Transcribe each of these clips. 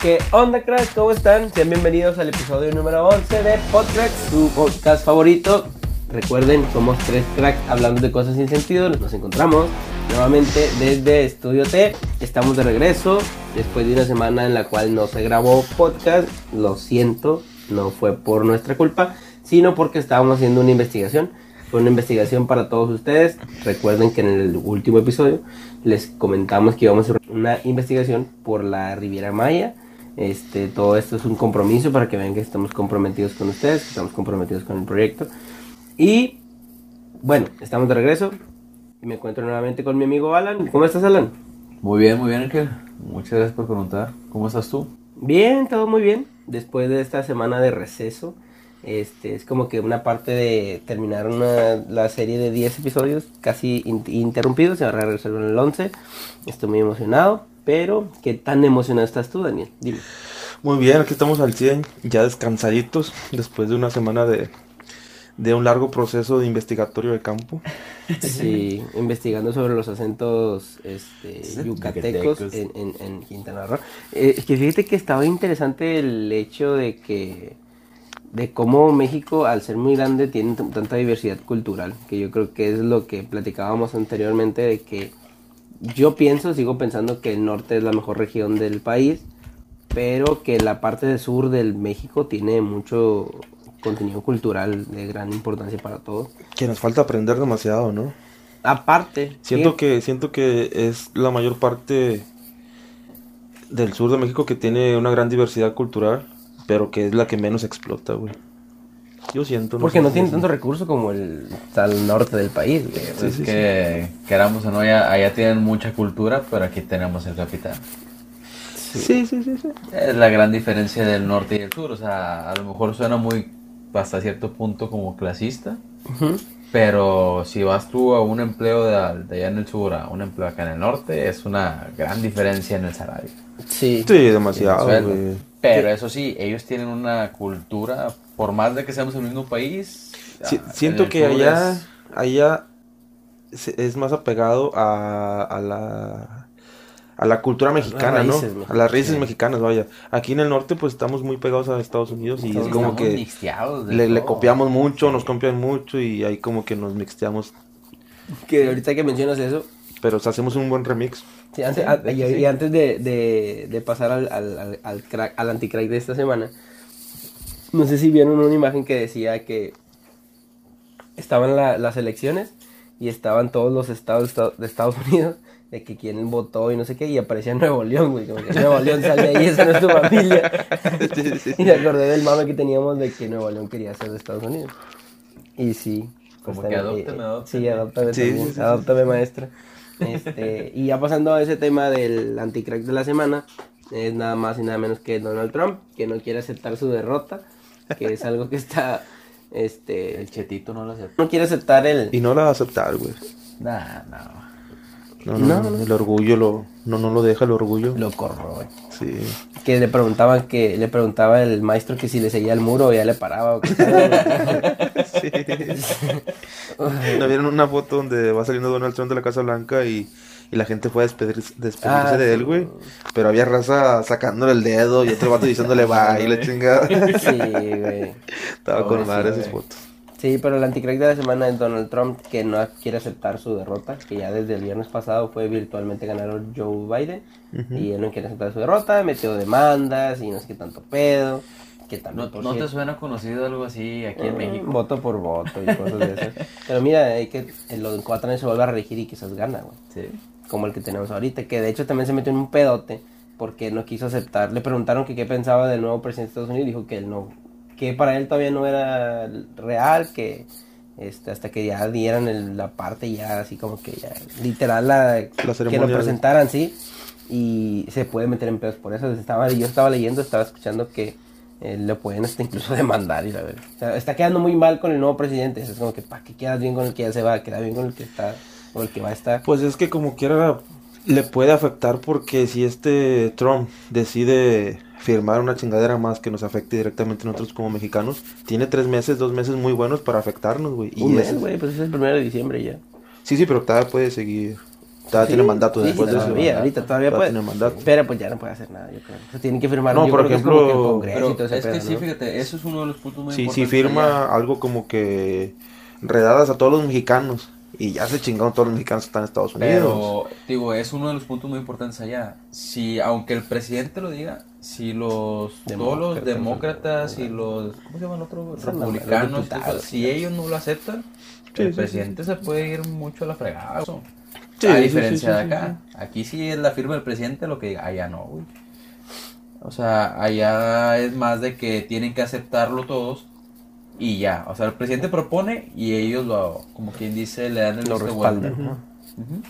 ¿Qué onda, cracks? ¿Cómo están? Sean bienvenidos al episodio número 11 de Podcracks, su podcast favorito. Recuerden, somos tres cracks hablando de cosas sin sentido. Nos encontramos nuevamente desde Estudio T. Estamos de regreso después de una semana en la cual no se grabó podcast. Lo siento, no fue por nuestra culpa, sino porque estábamos haciendo una investigación. Fue una investigación para todos ustedes. Recuerden que en el último episodio les comentamos que íbamos a hacer una investigación por la Riviera Maya. Este, todo esto es un compromiso para que vean que estamos comprometidos con ustedes, que estamos comprometidos con el proyecto. Y bueno, estamos de regreso. Y me encuentro nuevamente con mi amigo Alan. ¿Cómo estás, Alan? Muy bien, muy bien, Ángel. Muchas gracias por preguntar. ¿Cómo estás tú? Bien, todo muy bien. Después de esta semana de receso, este, es como que una parte de terminar una, la serie de 10 episodios casi in- interrumpidos. Se va a regresar en el 11. Estoy muy emocionado. Pero, ¿qué tan emocionado estás tú, Daniel? Dime. Muy bien, aquí estamos al 100, ya descansaditos, después de una semana de, de un largo proceso de investigatorio de campo. Sí, investigando sobre los acentos este, yucatecos en, en, en Quintana Roo. Eh, es que fíjate que estaba interesante el hecho de que de cómo México, al ser muy grande, tiene tanta diversidad cultural, que yo creo que es lo que platicábamos anteriormente, de que yo pienso, sigo pensando que el norte es la mejor región del país, pero que la parte del sur del México tiene mucho contenido cultural de gran importancia para todos. Que nos falta aprender demasiado, ¿no? Aparte, Siento sí, que, siento que es la mayor parte del sur de México que tiene una gran diversidad cultural, pero que es la que menos explota, güey. Yo siento. porque sé no tiene tanto recurso como el al norte del país. güey. Sí, es sí, que, queramos o no, ya, allá tienen mucha cultura, pero aquí tenemos el capital. Sí, sí, sí, sí. Es la gran diferencia del norte y del sur. O sea, a lo mejor suena muy, hasta cierto punto, como clasista. Ujú. Pero si vas tú a un empleo de, de allá en el sur a un empleo acá en el norte, es una gran diferencia en el salario. Sí. Sí, demasiado. Pero eso sí, ellos tienen una cultura, por más de que seamos el mismo país. Sí, ah, siento que allá, es- allá es más apegado a, a la a la cultura mexicana, ¿no? raíces A las raíces sí. mexicanas, vaya. Aquí en el norte pues estamos muy pegados a Estados Unidos y es como Estamos que le, le copiamos mucho, Sí. nos copian mucho y ahí como que nos mixteamos, Que ahorita que mencionas eso, pero o sea, hacemos un buen remix. sí, antes, Sí, a- de y, y antes de, de, de pasar al, al, al, al, crack- al anticrack de esta semana, no sé si vieron una imagen que decía que estaban la- las elecciones y estaban todos los estados de Estados- Unidos de que quién votó y no sé qué, y aparecía Nuevo León, güey, como que Nuevo León sale ahí, esa no es tu familia. y me acordé del mame que teníamos de que Nuevo León quería ser de Estados Unidos. Y sí. Como pues, que adóptame, adóptame. Sí, adóptame Sí, también, sí, sí, sí. adóptame maestra. Este, y ya pasando a ese tema del anticrack de la semana, es nada más y nada menos que Donald Trump, que no quiere aceptar su derrota, que es algo que está, este, El chetito no lo acepta. no quiere aceptar el... Y no la va a aceptar, güey. Nah, no. No, no, No, no, no. el orgullo lo no no lo deja el orgullo. Lo corroe. Sí. Que le preguntaban que le preguntaba el maestro que si le seguía el muro o ya le paraba. o tal. Sí. ¿No vieron una foto donde va saliendo Donald Trump de la Casa Blanca y, y la gente fue a despedirse, despedirse Ah, de él, güey? Pero había raza sacándole el dedo y otro vato diciéndole bye y la chingada. sí, güey. Estaba con madre esas fotos. Sí, pero el anticrack de la semana es Donald Trump, que no quiere aceptar su derrota, que ya desde el viernes pasado fue virtualmente ganador Joe Biden, y él no quiere aceptar su derrota, metió demandas y no sé qué tanto pedo, que también ¿No, por ¿No te suena conocido algo así aquí en mm, México? Voto por voto y cosas de esas. Pero mira, hay que en los cuatro años se vuelve a reelegir y quizás gana, güey. Sí. Como el que tenemos ahorita, que de hecho también se metió en un pedote porque no quiso aceptar. Le preguntaron que qué pensaba del nuevo presidente de Estados Unidos y dijo que él no, que para él todavía no era real, que este, hasta que ya dieran el- la parte ya así como que ya literal la, que lo presentaran, sí, y se puede meter en pedos por eso. Estaba, yo estaba leyendo, estaba escuchando que eh, le pueden hasta incluso demandar y la verdad. O sea, está quedando muy mal con el nuevo presidente. Es como que, ¿para qué quedas bien con el que ya se va? Queda bien con el que está, o el que va a estar. Pues es que como quiera le puede afectar porque si este Trump decide firmar una chingadera más que nos afecte directamente a nosotros como mexicanos, tiene tres meses, dos meses muy buenos para afectarnos, güey. Y Un mes, güey, pues es el primero de diciembre ya. Sí, sí, pero todavía puede seguir. Todavía Sí, tiene mandato sí, después de eso. todavía, ahorita todavía puede. tiene mandato. Pero pues ya no puede hacer nada, yo creo. O sea, tienen que firmar. No, yo por creo que es como que el ejemplo, Congreso y Pero todo ese es que pedo, sí, ¿no? fíjate, eso es uno de los puntos muy Sí, importantes. sí firma allá. algo como que redadas a todos los mexicanos. Y ya se chingaron todos los mexicanos que están en Estados Unidos. Pero, digo, es uno de los puntos muy importantes allá. Si, aunque el presidente lo diga, si los todos los Demócratas, demócratas y los, ¿cómo se llaman los otros? Los Republicanos, eso, si ellos no lo aceptan, Sí, el sí, presidente se puede ir mucho a la fregada. eso. Sí, a sí, diferencia sí, sí, de acá. Aquí sí es la firma del presidente lo que diga, allá no, güey. O sea, allá es más de que tienen que aceptarlo todos y ya. O sea, el presidente propone y ellos lo, como quien dice, le dan el Lo. Ujú.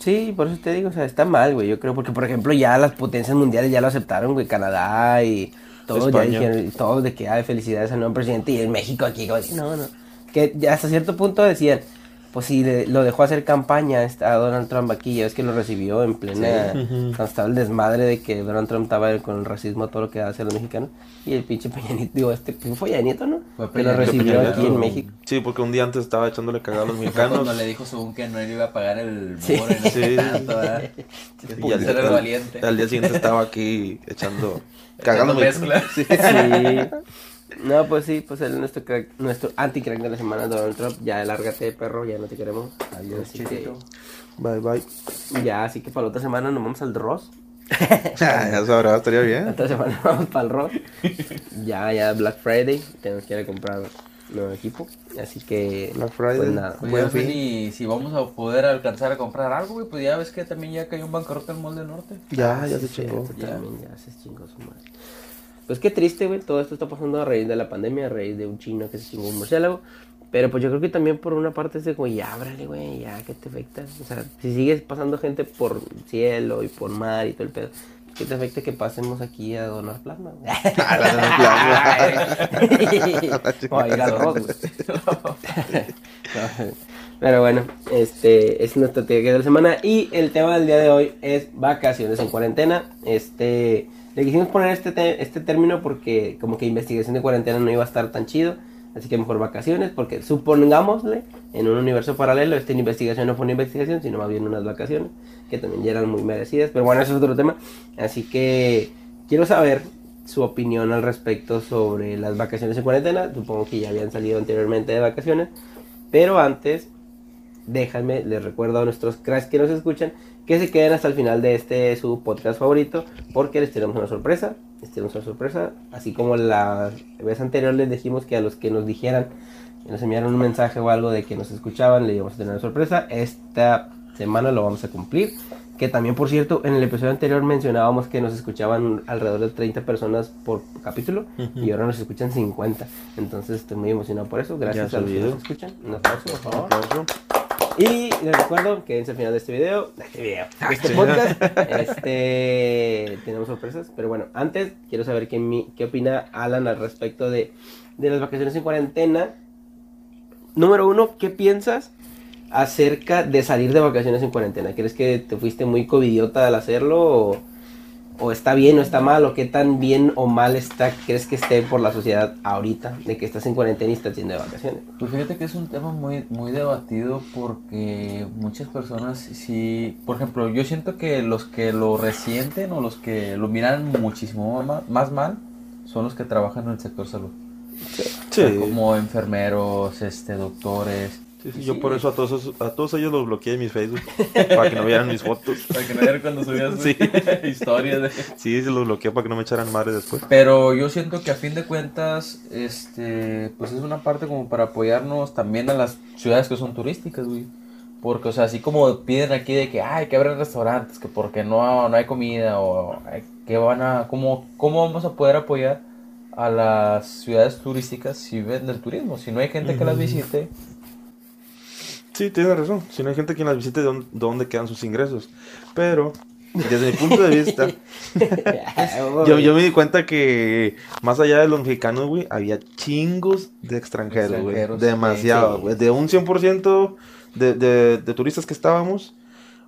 Sí, por eso te digo, o sea, está mal, güey. Yo creo, porque por ejemplo, ya las potencias mundiales ya lo aceptaron, güey. Canadá y todos ya dijeron, todos de que hay felicidades al nuevo presidente. Y en México aquí, como, no, no. Que ya hasta cierto punto decían, pues si le- lo dejó hacer campaña a Donald Trump aquí, ya ves que lo recibió en plena. Sí. Estaba el desmadre de que Donald Trump estaba con el racismo, todo lo que hace a los mexicanos. Y el pinche Peña Nieto, digo, este pues, fue Peña Nieto, ¿no? Fue que lo recibió Peña aquí en México. Sí, porque un día antes estaba echándole cagada a los mexicanos. cuando le dijo según que no le iba a pagar el Sí. muro Sí. Y al, ser el al- valiente. al día siguiente estaba aquí echando Echando cagando mezcla. Sí. Sí. No, pues sí, pues el, nuestro crack, nuestro anti-crack de la semana, Donald Trump. Ya lárgate, perro, ya no te queremos. Adiós, Así que- chiquito. Bye bye. Ya, así que para la otra semana nos vamos al Ross. ya sabrá, estaría La bien. otra semana vamos para el Ross. Ya, ya Black Friday. Tenemos que ir a comprar nuevo equipo. Así que. Black Friday. Pues nada. Pues Buen fin. ni si vamos a poder alcanzar a comprar algo, güey. Pues ya ves que también ya cayó un bancarrota en Molde Norte. Ya, ya Sí, se chingó. También ya se chingó su madre. Pues qué triste, güey. Todo esto está pasando a raíz de la pandemia, a raíz de un chino que se chingó un murciélago. Pero pues yo creo que también por una parte es de como, ya ábrale, güey, ya, ¿qué te afecta? O sea, si sigues pasando gente por cielo y por mar y todo el pedo, ¿qué te afecta que pasemos aquí a donar plasma? güey? o a ir rock, güey. Pero bueno, este es nuestra teoría de la semana y el tema del día de hoy es vacaciones en cuarentena. Este, le quisimos poner este, te- este término porque como que investigación de cuarentena no iba a estar tan chido, así que mejor vacaciones porque supongámosle en un universo paralelo esta investigación no fue una investigación sino más bien unas vacaciones que también ya eran muy merecidas, pero bueno, eso es otro tema. Así que quiero saber su opinión al respecto sobre las vacaciones en cuarentena. Supongo que ya habían salido anteriormente de vacaciones. Pero antes, déjenme, les recuerdo a nuestros cracks que nos escuchan que se queden hasta el final de este su podcast favorito porque les tenemos una sorpresa. Les tenemos una sorpresa. Así como la vez anterior les dijimos que a los que nos dijeran, que nos enviaron un mensaje o algo de que nos escuchaban, le íbamos a tener una sorpresa. Esta semana lo vamos a cumplir. Que también, por cierto, en el episodio anterior mencionábamos que nos escuchaban alrededor de 30 personas por capítulo y ahora nos escuchan 50. Entonces estoy muy emocionado por eso. Gracias Ya a los que nos escuchan. Un aplauso, por favor. Aplauso. Y les recuerdo que al final de este video, de este video, de este podcast, este, tenemos sorpresas. Pero bueno, antes quiero saber qué, mi- qué opina Alan al respecto de, de las vacaciones en cuarentena. Número uno, ¿qué piensas acerca de salir de vacaciones en cuarentena? ¿Crees que te fuiste muy covidiota al hacerlo? O, o está bien o está mal? ¿O qué tan bien o mal está crees que esté por la sociedad ahorita de que estás en cuarentena y estás yendo de vacaciones? Pues fíjate que es un tema muy, muy debatido porque muchas personas sí, por ejemplo, yo siento que los que lo resienten o los que lo miran muchísimo ma- más mal son los que trabajan en el sector salud. Sí. O sea, como enfermeros, este, doctores. Sí, sí, yo por eso a todos, a todos ellos los bloqueé en mi Facebook para que no vieran mis fotos. Para que no vieran cuando subías Sí. historias de... Sí, se los bloqueé para que no me echaran madre después. Pero yo siento que a fin de cuentas, este, pues es una parte como para apoyarnos también a las ciudades que son turísticas, güey. Porque, o sea, así como piden aquí de que, ay, que abran restaurantes, que porque no, no hay comida, o que van a, ¿cómo, ¿cómo vamos a poder apoyar a las ciudades turísticas si viven del turismo? Si no hay gente que las visite, Sí, tienes razón. Si no hay gente que las visite, ¿de dónde, quedan sus ingresos? Pero, desde mi punto de vista, yo, yo me di cuenta que más allá de los mexicanos, güey, había chingos de extranjeros, güey. Demasiado, sí. güey. De un 100% de, de, de turistas que estábamos,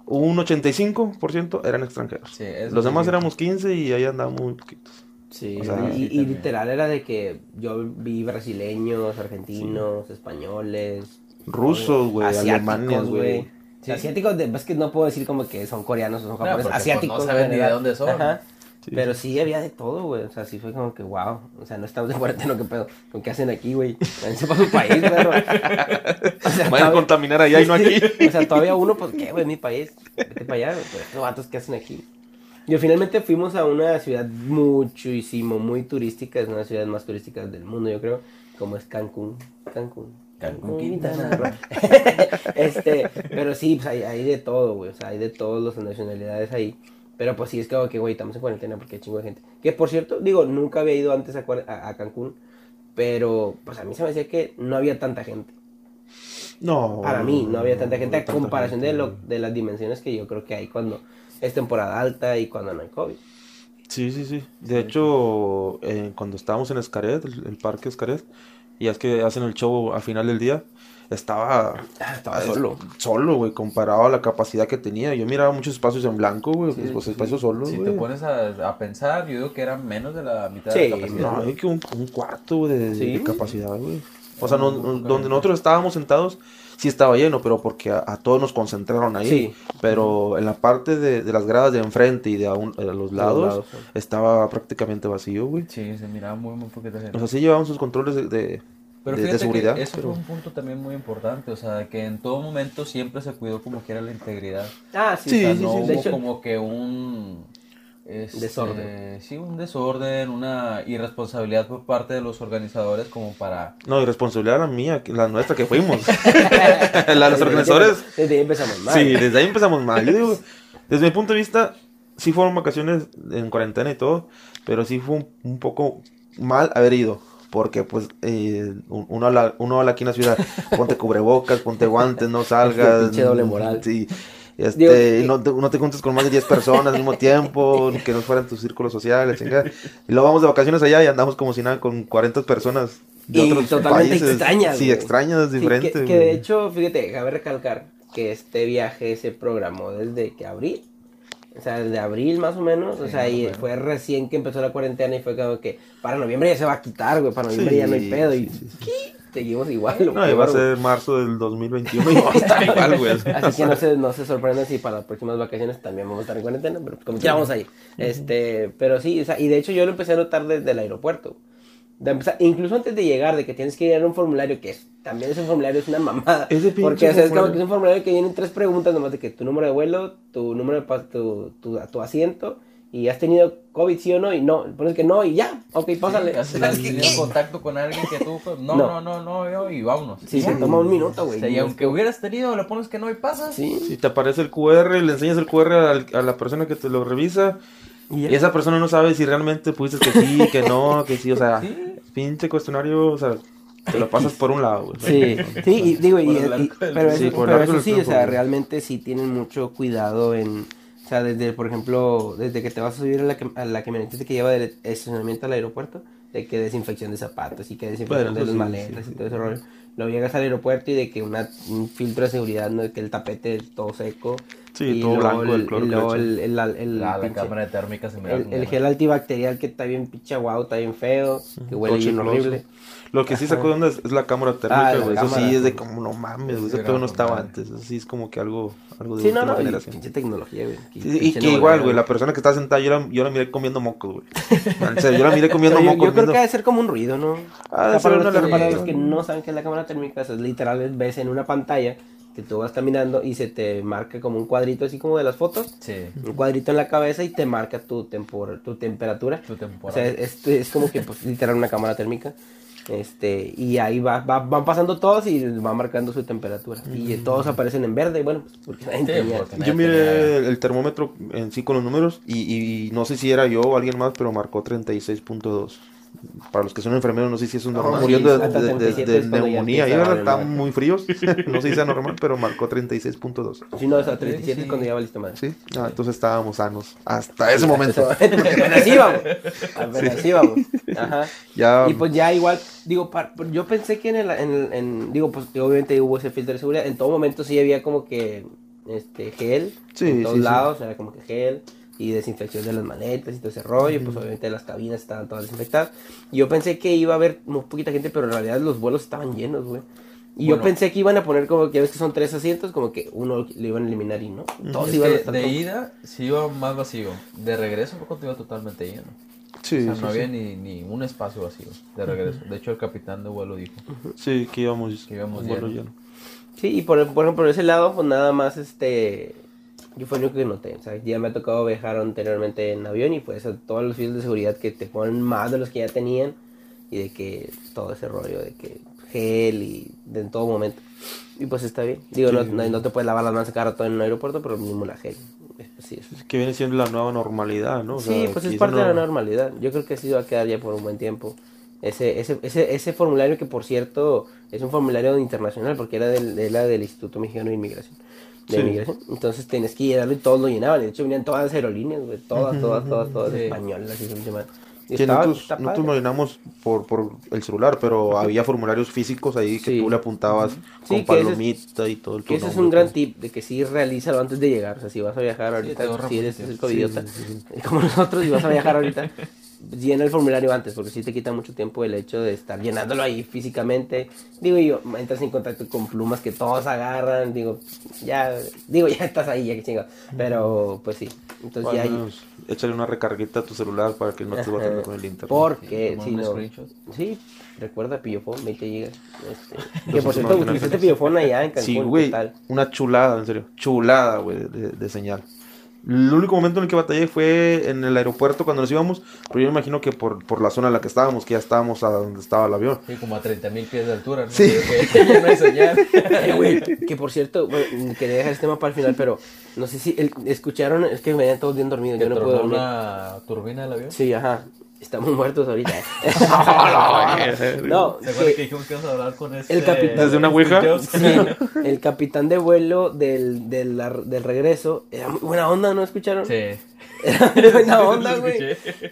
un 85% eran extranjeros. sí, Los sí demás es éramos 15 y ahí andábamos muy poquitos. Sí, O sea, y, sí, y literal era de que yo vi brasileños, argentinos, españoles, Rusos, güey, asiáticos, alemanes, güey. Sea, asiáticos, de- es que no puedo decir como que son coreanos o son japoneses, pues, asiáticos. no saben en ni de dónde son. Ajá. Sí. Pero sí había de todo, güey. O sea, sí fue como que, wow. O sea, no estamos de cuarentena, ¿qué pedo? ¿Con qué hacen aquí, güey? Váyanse para su país, perro. O sea, Vayan a contaminar allá y no aquí. o sea, todavía uno, pues, ¿qué, güey? Mi país. Vete para allá, güey. Estos vatos, ¿qué hacen aquí? Y finalmente fuimos a una ciudad muchísimo, muy turística. Es una de las ciudades más turísticas del mundo, yo creo. Como es Cancún. Cancún. Cancún, Quintana Roo. este, pero sí, pues hay, hay de todo, güey. O sea, hay de todas las nacionalidades ahí. Pero pues sí, es como que, güey, estamos en cuarentena porque hay chingo de gente. Que por cierto, digo, nunca había ido antes a, a- a Cancún. Pero pues a mí se me decía que no había tanta gente. No. Para mí no había tanta gente a tanta comparación de, lo, de las dimensiones que yo creo que hay cuando es temporada alta y cuando no hay COVID. Sí, sí, sí. De hecho, eh, cuando estábamos en Escaret, el, el parque Escaret, y es que hacen el show al final del día, estaba, Ah, estaba es- solo. Solo, güey, comparado a la capacidad que tenía. Yo miraba muchos espacios en blanco, güey, Sí, pues sí, espacios solos, Si güey. te pones a, a pensar, yo digo que era menos de la mitad Sí, de la capacidad. No, hay que un, un cuarto de, Sí. de capacidad, güey. O sea, no- donde de- nosotros estábamos sentados, sí estaba lleno, pero porque a, a todos nos concentraron ahí. Sí. Pero en la parte de, de las gradas de enfrente y de, a, un- a los lados, lados, sí. estaba prácticamente vacío, güey. Sí, se miraba muy, muy poquita gente. O sea, sí llevaban sus controles de, Pero de- seguridad. eso pero- fue un punto también muy importante, o sea, que en todo momento siempre se cuidó como que era la integridad. Ah, sí, Sí, O sea, sí, no sí, hubo De hecho, como que un... este, Desorden. Sí, un desorden, una irresponsabilidad por parte de los organizadores como para... No, y responsabilidad era mía, la nuestra que fuimos. la de los organizadores. Desde ahí empezamos mal. Sí, desde ahí empezamos mal. Yo digo, desde mi punto de vista, sí fueron vacaciones en cuarentena y todo, pero sí fue un, un poco mal haber ido. Porque, pues, eh, un- uno, habla, uno habla aquí en la ciudad, ponte cubrebocas, ponte guantes, no salgas. pinche doble moral. Sí. Este, Digo, que- no, te, no te juntes con más de 10 personas al mismo tiempo, que no fueran tus círculos sociales, chingada. Y luego vamos de vacaciones allá y andamos como si nada con 40 personas de Y otros totalmente países. extrañas, Sí, güey. extrañas, Sí, diferentes. que, que de hecho, fíjate, cabe recalcar que este viaje se programó desde que abril. O sea, desde abril más o menos. O sea, y fue recién que empezó la cuarentena y fue como que para noviembre ya se va a quitar, güey. Para noviembre ya no hay pedo. sí, Y seguimos igual. No, y va a peor, güey. ser marzo del 2021 y vamos a estar igual, güey. Así que no se, no se sorprendan si para las próximas vacaciones también vamos a estar en cuarentena, pero como ya vamos ahí. Este, pero sí, o sea, y de hecho yo lo empecé a notar desde el aeropuerto. De empezar, incluso antes de llegar, de que tienes que llenar un formulario, que es, también ese formulario es una mamada. Ese pinche porque o sea, es como que es un formulario que vienen tres preguntas, nomás de que tu número de vuelo, tu número de pa- tu, tu, tu asiento, y has tenido COVID, sí o no, y no, pones que no, y ya, ok, pásale. Sí, has tenido contacto con alguien que tú, no, No. no, no, no, yo, y vámonos. Sí, Ya. se toma un minuto, O güey. sea, y aunque hubieras tenido, le pones que no y pasas. Sí. Si te aparece el QR, le enseñas el QR al- a la persona que te lo revisa. Y. Y esa persona no sabe si realmente pusiste que sí, que no, que sí. O sea, Sí. Pinche cuestionario, o sea, te lo pasas por un lado, güey. Sí, sí, y digo, y, pero, Sí, eso, el pero eso sí, o sea, realmente sí tienen mucho cuidado en, o sea, desde, por ejemplo, desde que te vas a subir a la, a la camioneta que lleva del estacionamiento al aeropuerto, de que desinfección de zapatos y que desinfección Bueno, de las sí, maletas sí, y todo ese rollo. Luego llegas al aeropuerto y de que una, un filtro de seguridad, ¿no? de que el tapete todo seco. Sí, y todo blanco, el cloro el, el, el- el La, la pinche- cámara térmica se me da el- como el una- gel antibacterial que está bien pinche guau, está bien feo, que huele Todo bien horrible. Lo que sí sacó de onda es, es la cámara Ah, térmica, la güey. Eso cámara, sí es de como, no mames, güey. Ese pedo no estaba madre. antes. Eso sí es como que algo, algo de Sí, no, última no, generación. pinche tecnología, güey. Sí, y que igual, güey, la persona que está sentada, yo la, yo la miré comiendo mocos, güey. En serio, yo la miré comiendo mocos. yo creo que debe ser como un ruido, ¿no? Ah, sea, ser para, una los que, para los que no saben qué es la cámara térmica, eso es literal, ves en una pantalla que tú vas caminando y se te marca como un cuadrito así como de las fotos, Sí, un cuadrito en la cabeza y te marca tu, tempor, tu temperatura. tu O sea, es, es como que pues, literal una cámara térmica. Este, y ahí va, va- van pasando todos y va marcando su temperatura. Y todos aparecen en verde, bueno, pues porque nadie Sí, tenía- porque- Yo miré el, el termómetro en sí con los números y, y no sé si era yo o alguien más, pero marcó 36.2. Para los que son enfermeros, no sé si es un normal. sí, muriendo de, hasta de- de- 37 de es cuando ya neumonía. Ahí ¿verdad? madre. muy fríos. No sé si sea normal, pero marcó 36.2. Sí, no, o sea, 37 Sí, es cuando ya valiste madre. Sí, ah, entonces estábamos sanos. Hasta ese momento. Apenas íbamos. Apenas íbamos. Ajá. Ya. Y pues ya igual, digo, yo pensé que en el, en, digo, pues obviamente hubo ese filtro de seguridad. En todo momento sí había como que, este, gel. Sí, en todos sí, sí. lados, era como que gel. Y desinfección de las maletas y todo ese rollo. Pues obviamente las cabinas estaban todas desinfectadas. Y yo pensé que iba a haber muy poquita gente, pero en realidad los vuelos estaban llenos, güey. Y yo Bueno. pensé que iban a poner como que ya ves que son tres asientos, como que uno lo iban a eliminar y no. Todos Es iban a estar de como- ida sí iba más vacío. De regreso fue cuando iba totalmente lleno. Sí, o sea, sí, no sí. había ni, ni un espacio vacío de regreso. De hecho, el capitán de vuelo dijo. Sí, que íbamos, Que íbamos un vuelo lleno. lleno. Sí, y por, por ejemplo, por ese lado, pues nada más, este, yo fue lo único que noté, sea, ya me ha tocado viajar anteriormente en avión y pues todos los filos de seguridad que te ponen más de los que ya tenían y de que todo ese rollo de que gel y de en todo momento. Y pues está bien. Digo, Sí. no, no, no te puedes lavar las manos cada rato en un aeropuerto, pero mismo la gel. Es- pues, sí, eso- Que viene siendo la nueva normalidad, ¿no? O sí, sea, pues es parte de la no- normalidad. Yo creo que así va a quedar ya por un buen tiempo. Ese, ese, ese, ese formulario que por cierto es un formulario internacional porque era del, era del Instituto Mexicano de Inmigración. De Sí. inmigración. Entonces tienes que llenarlo y todos lo llenaban. De hecho venían todas las aerolíneas, güey. Todas, todas, todas, todas Sí. españolas. Así se llaman. Y Que estaba- nosotros, está nosotros lo llenamos por, por el celular, pero había formularios físicos ahí que Sí. tú le apuntabas Sí, con es- palomita y todo el Que ese es un gran nombre, tip de que sí realízalo antes de llegar. O sea, si vas a viajar ahorita, si eres el covidiota, Sí, sí, sí, como nosotros, si vas a viajar ahorita, llena el formulario antes, porque sí te quita mucho tiempo el hecho de estar llenándolo ahí físicamente. Digo yo, entras en contacto con plumas que todos agarran, digo, ya, digo, ya estás ahí, ya que chinga. Pero, pues sí, entonces Bueno, ya hay... échale una recarguita a tu celular para que no te vayas Ajá. con el internet. Porque, si no... Sí, recuerda Pillofón, 20 gigas. Este, que por cierto, utilizaste Pillofón allá en Cancún, Sí, ¿qué güey, tal? una chulada, en serio, chulada, güey, de, de señal. El único momento en el que batallé fue en el aeropuerto cuando nos íbamos, pero yo me imagino que por, por la zona en la que estábamos, que ya estábamos a donde estaba el avión. Sí, como a 30 mil pies de altura. ¿no? Sí. Que no hay señal. Eh, güey, que por cierto, bueno, quería dejar este tema para el final, pero no sé si el- escucharon, es que me venían todos bien dormidos, yo no puedo dormir. una turbina del avión. Sí, ajá, estamos muertos ahorita. no, ¿Se acuerdan que- que dijimos que íbamos a hablar con este... El capitán- ¿Desde una ouija? sí, el capitán de vuelo del, del, del regreso era muy buena onda, ¿no escucharon? Sí. Era muy buena onda, güey.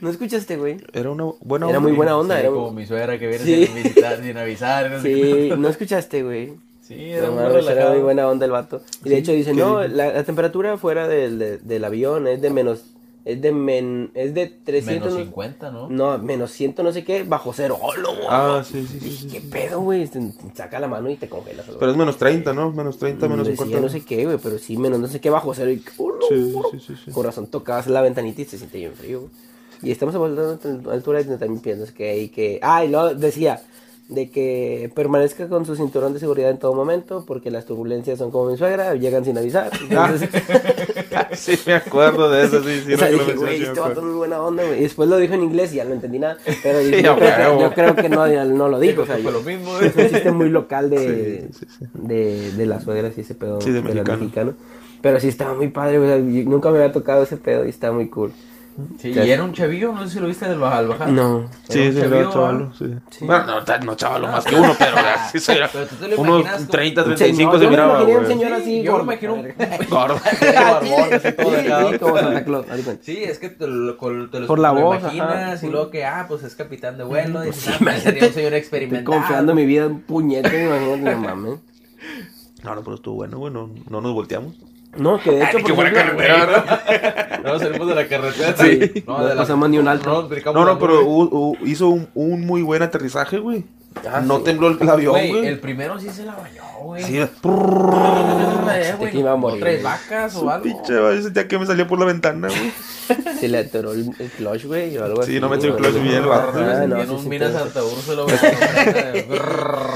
¿No escuchaste, güey? Era una buena Era onda. muy buena onda. Sí, era como mi suegra que viene Sí. sin visitar, sin avisar. no Sí, no escuchaste, güey. Sí, era No muy era muy buena onda el vato. Y de hecho dice, ¿qué no, la, la temperatura fuera del, de- del avión es de menos, es de men, es de 300, Menos no- 50, ¿no? no, menos 100 no sé qué, bajo cero. ¡Oh, lo Ah, sí, sí, sí. Dije, sí. ¿Qué pedo, güey? Este, Saca la mano y te congelas. Pero es menos 30, ¿no? Menos 30, menos Decía 50. no sé qué, güey, pero sí, menos no sé qué, bajo cero. Y, ¡oh, lo Sí, sí, sí, sí. Corazón, tocabas la ventanita y se siente bien frío. güey. Y estamos a la altura de también piensas que hay que... Ah, y luego decía de que permanezca con su cinturón de seguridad en todo momento porque las turbulencias son como mi suegra, llegan sin avisar. Entonces, Sí, me acuerdo de eso, sí, sí. o sea, dije, güey, sí este vato es muy buena onda, güey. Y después lo dijo en inglés y ya no entendí nada. Pero Sí, yo, creo que, yo creo que no, no lo dijo. O sea, yo- lo mismo. es un chiste muy local de, Sí, sí, sí. de, de las suegras y ese pedo Sí, de de los mexicano. mexicanos. Pero sí estaba muy padre, o sea, nunca me había tocado ese pedo y estaba muy cool. Sí, y era un chavillo, no sé si lo viste del al bajar. No. Sí, Era un sí, chavillo, chavalo, ¿ah? sí. Sí. Bueno, no, no chavalo más que uno, pero sí, sí, era Pero tú te lo unos imaginas como- 30, Un 35 señor, se yo me miraba, imaginé un güey. señor así, yo me imagino un Gordo. Sí, es que te lo, te lo, Por la lo voz, imaginas ajá, y luego que, ah, pues es capitán de vuelo. Y Pues dices, sí, ah, pues sería un señor experimentado. confiando mi vida en puñete, imagínate, no mames. No, no, pero estuvo bueno, güey, no, no nos volteamos. No, que de hecho, Qué por buena ejemplo, carretera, ¿verdad? No salimos de la carretera. Sí. No, No de la- pasamos ni un alto. No, No, no, pero hizo un, un muy buen aterrizaje, güey. Ah, no sí. tembló el, avión, Güey, el primero sí se la bañó, güey. Sí, que iba a morir. Tres vacas o algo. pinche, güey, yo sentía que me salía por la ventana, güey. se le atoró el, el clutch, güey, o algo Sí, así. no metió el clutch bien, el vato. Ah, no, en sí, un sí, Mina todo. Santa Úrsula, güey.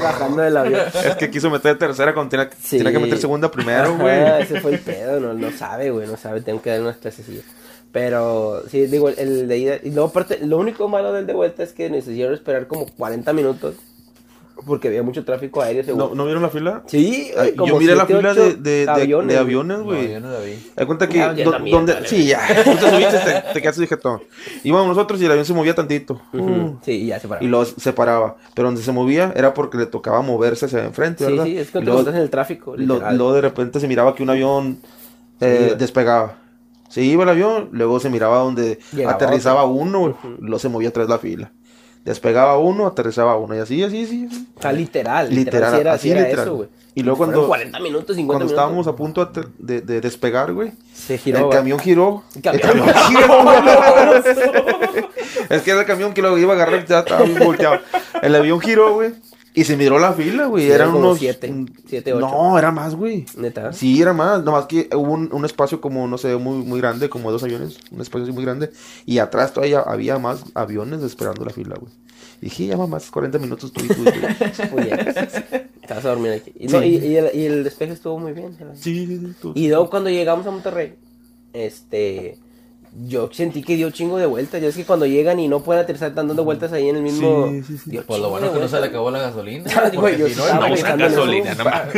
Bajando del avión. Es que quiso meter tercera cuando tenía, Sí. tenía que meter segunda primero, güey. ese fue el pedo, no, no sabe, güey, no sabe, tengo que dar unas clases. Pero, sí, digo, el, de ida. Y luego, aparte, lo único malo del de vuelta es que nos hicieron esperar como 40 minutos. Porque había mucho tráfico aéreo, seguro. ¿No, ¿No vieron la fila? Sí, Ay, como yo miré la fila de, de, de- aviones, de güey. aviones, No, yo no la vi. Hay cuenta que do- también, donde vale. sí ya tú te subiste te, te quedaste sujetón íbamos nosotros y el avión se movía tantito Mm. Sí, y ya se paró. y lo se paraba pero donde se movía era porque le tocaba moverse hacia enfrente Sí, verdad sí, es Y cuando te luego, en el tráfico. luego de repente se miraba que un avión eh, despegaba se iba el avión luego se miraba donde Llegaba aterrizaba uno luego se movía atrás la fila despegaba uno aterrizaba uno y así así así así. O sea, literal. Literal, Literal, sí era, así sí era literal. eso, güey. Y luego Fueron cuando- 40 minutos, 50 cuando minutos. estábamos a punto de, de- de despegar güey Se giró. el güey. camión giró. El camión- El camión giró. es que era el camión que lo iba a agarrar ya estaba volteado. El avión giró, güey. Y se miró la fila, güey. Sí, eran como unos. siete, siete, ocho. No, era más, güey. Neta. Sí, era más. Nomás que hubo un, un espacio como, no sé, muy, muy grande, como dos aviones. Un espacio así muy grande. Y atrás todavía había más aviones esperando la fila, güey. Y dije, ya mamás, 40 minutos tú y tú. y tú". Muy bien. Te vas a dormir aquí. Y, no, Sí. y, y el, y el despeje estuvo muy bien. ¿sabes? sí, sí, sí. tú- Y luego cuando llegamos a Monterrey, este, yo sentí que dio chingo de vueltas. Ya es que cuando llegan y no pueden aterrizar, están dando vueltas ahí en el mismo. Sí, sí, sí. dio Pues lo bueno que no se le acabó la gasolina. Güey, porque yo si no, no, pensando en eso. gasolina.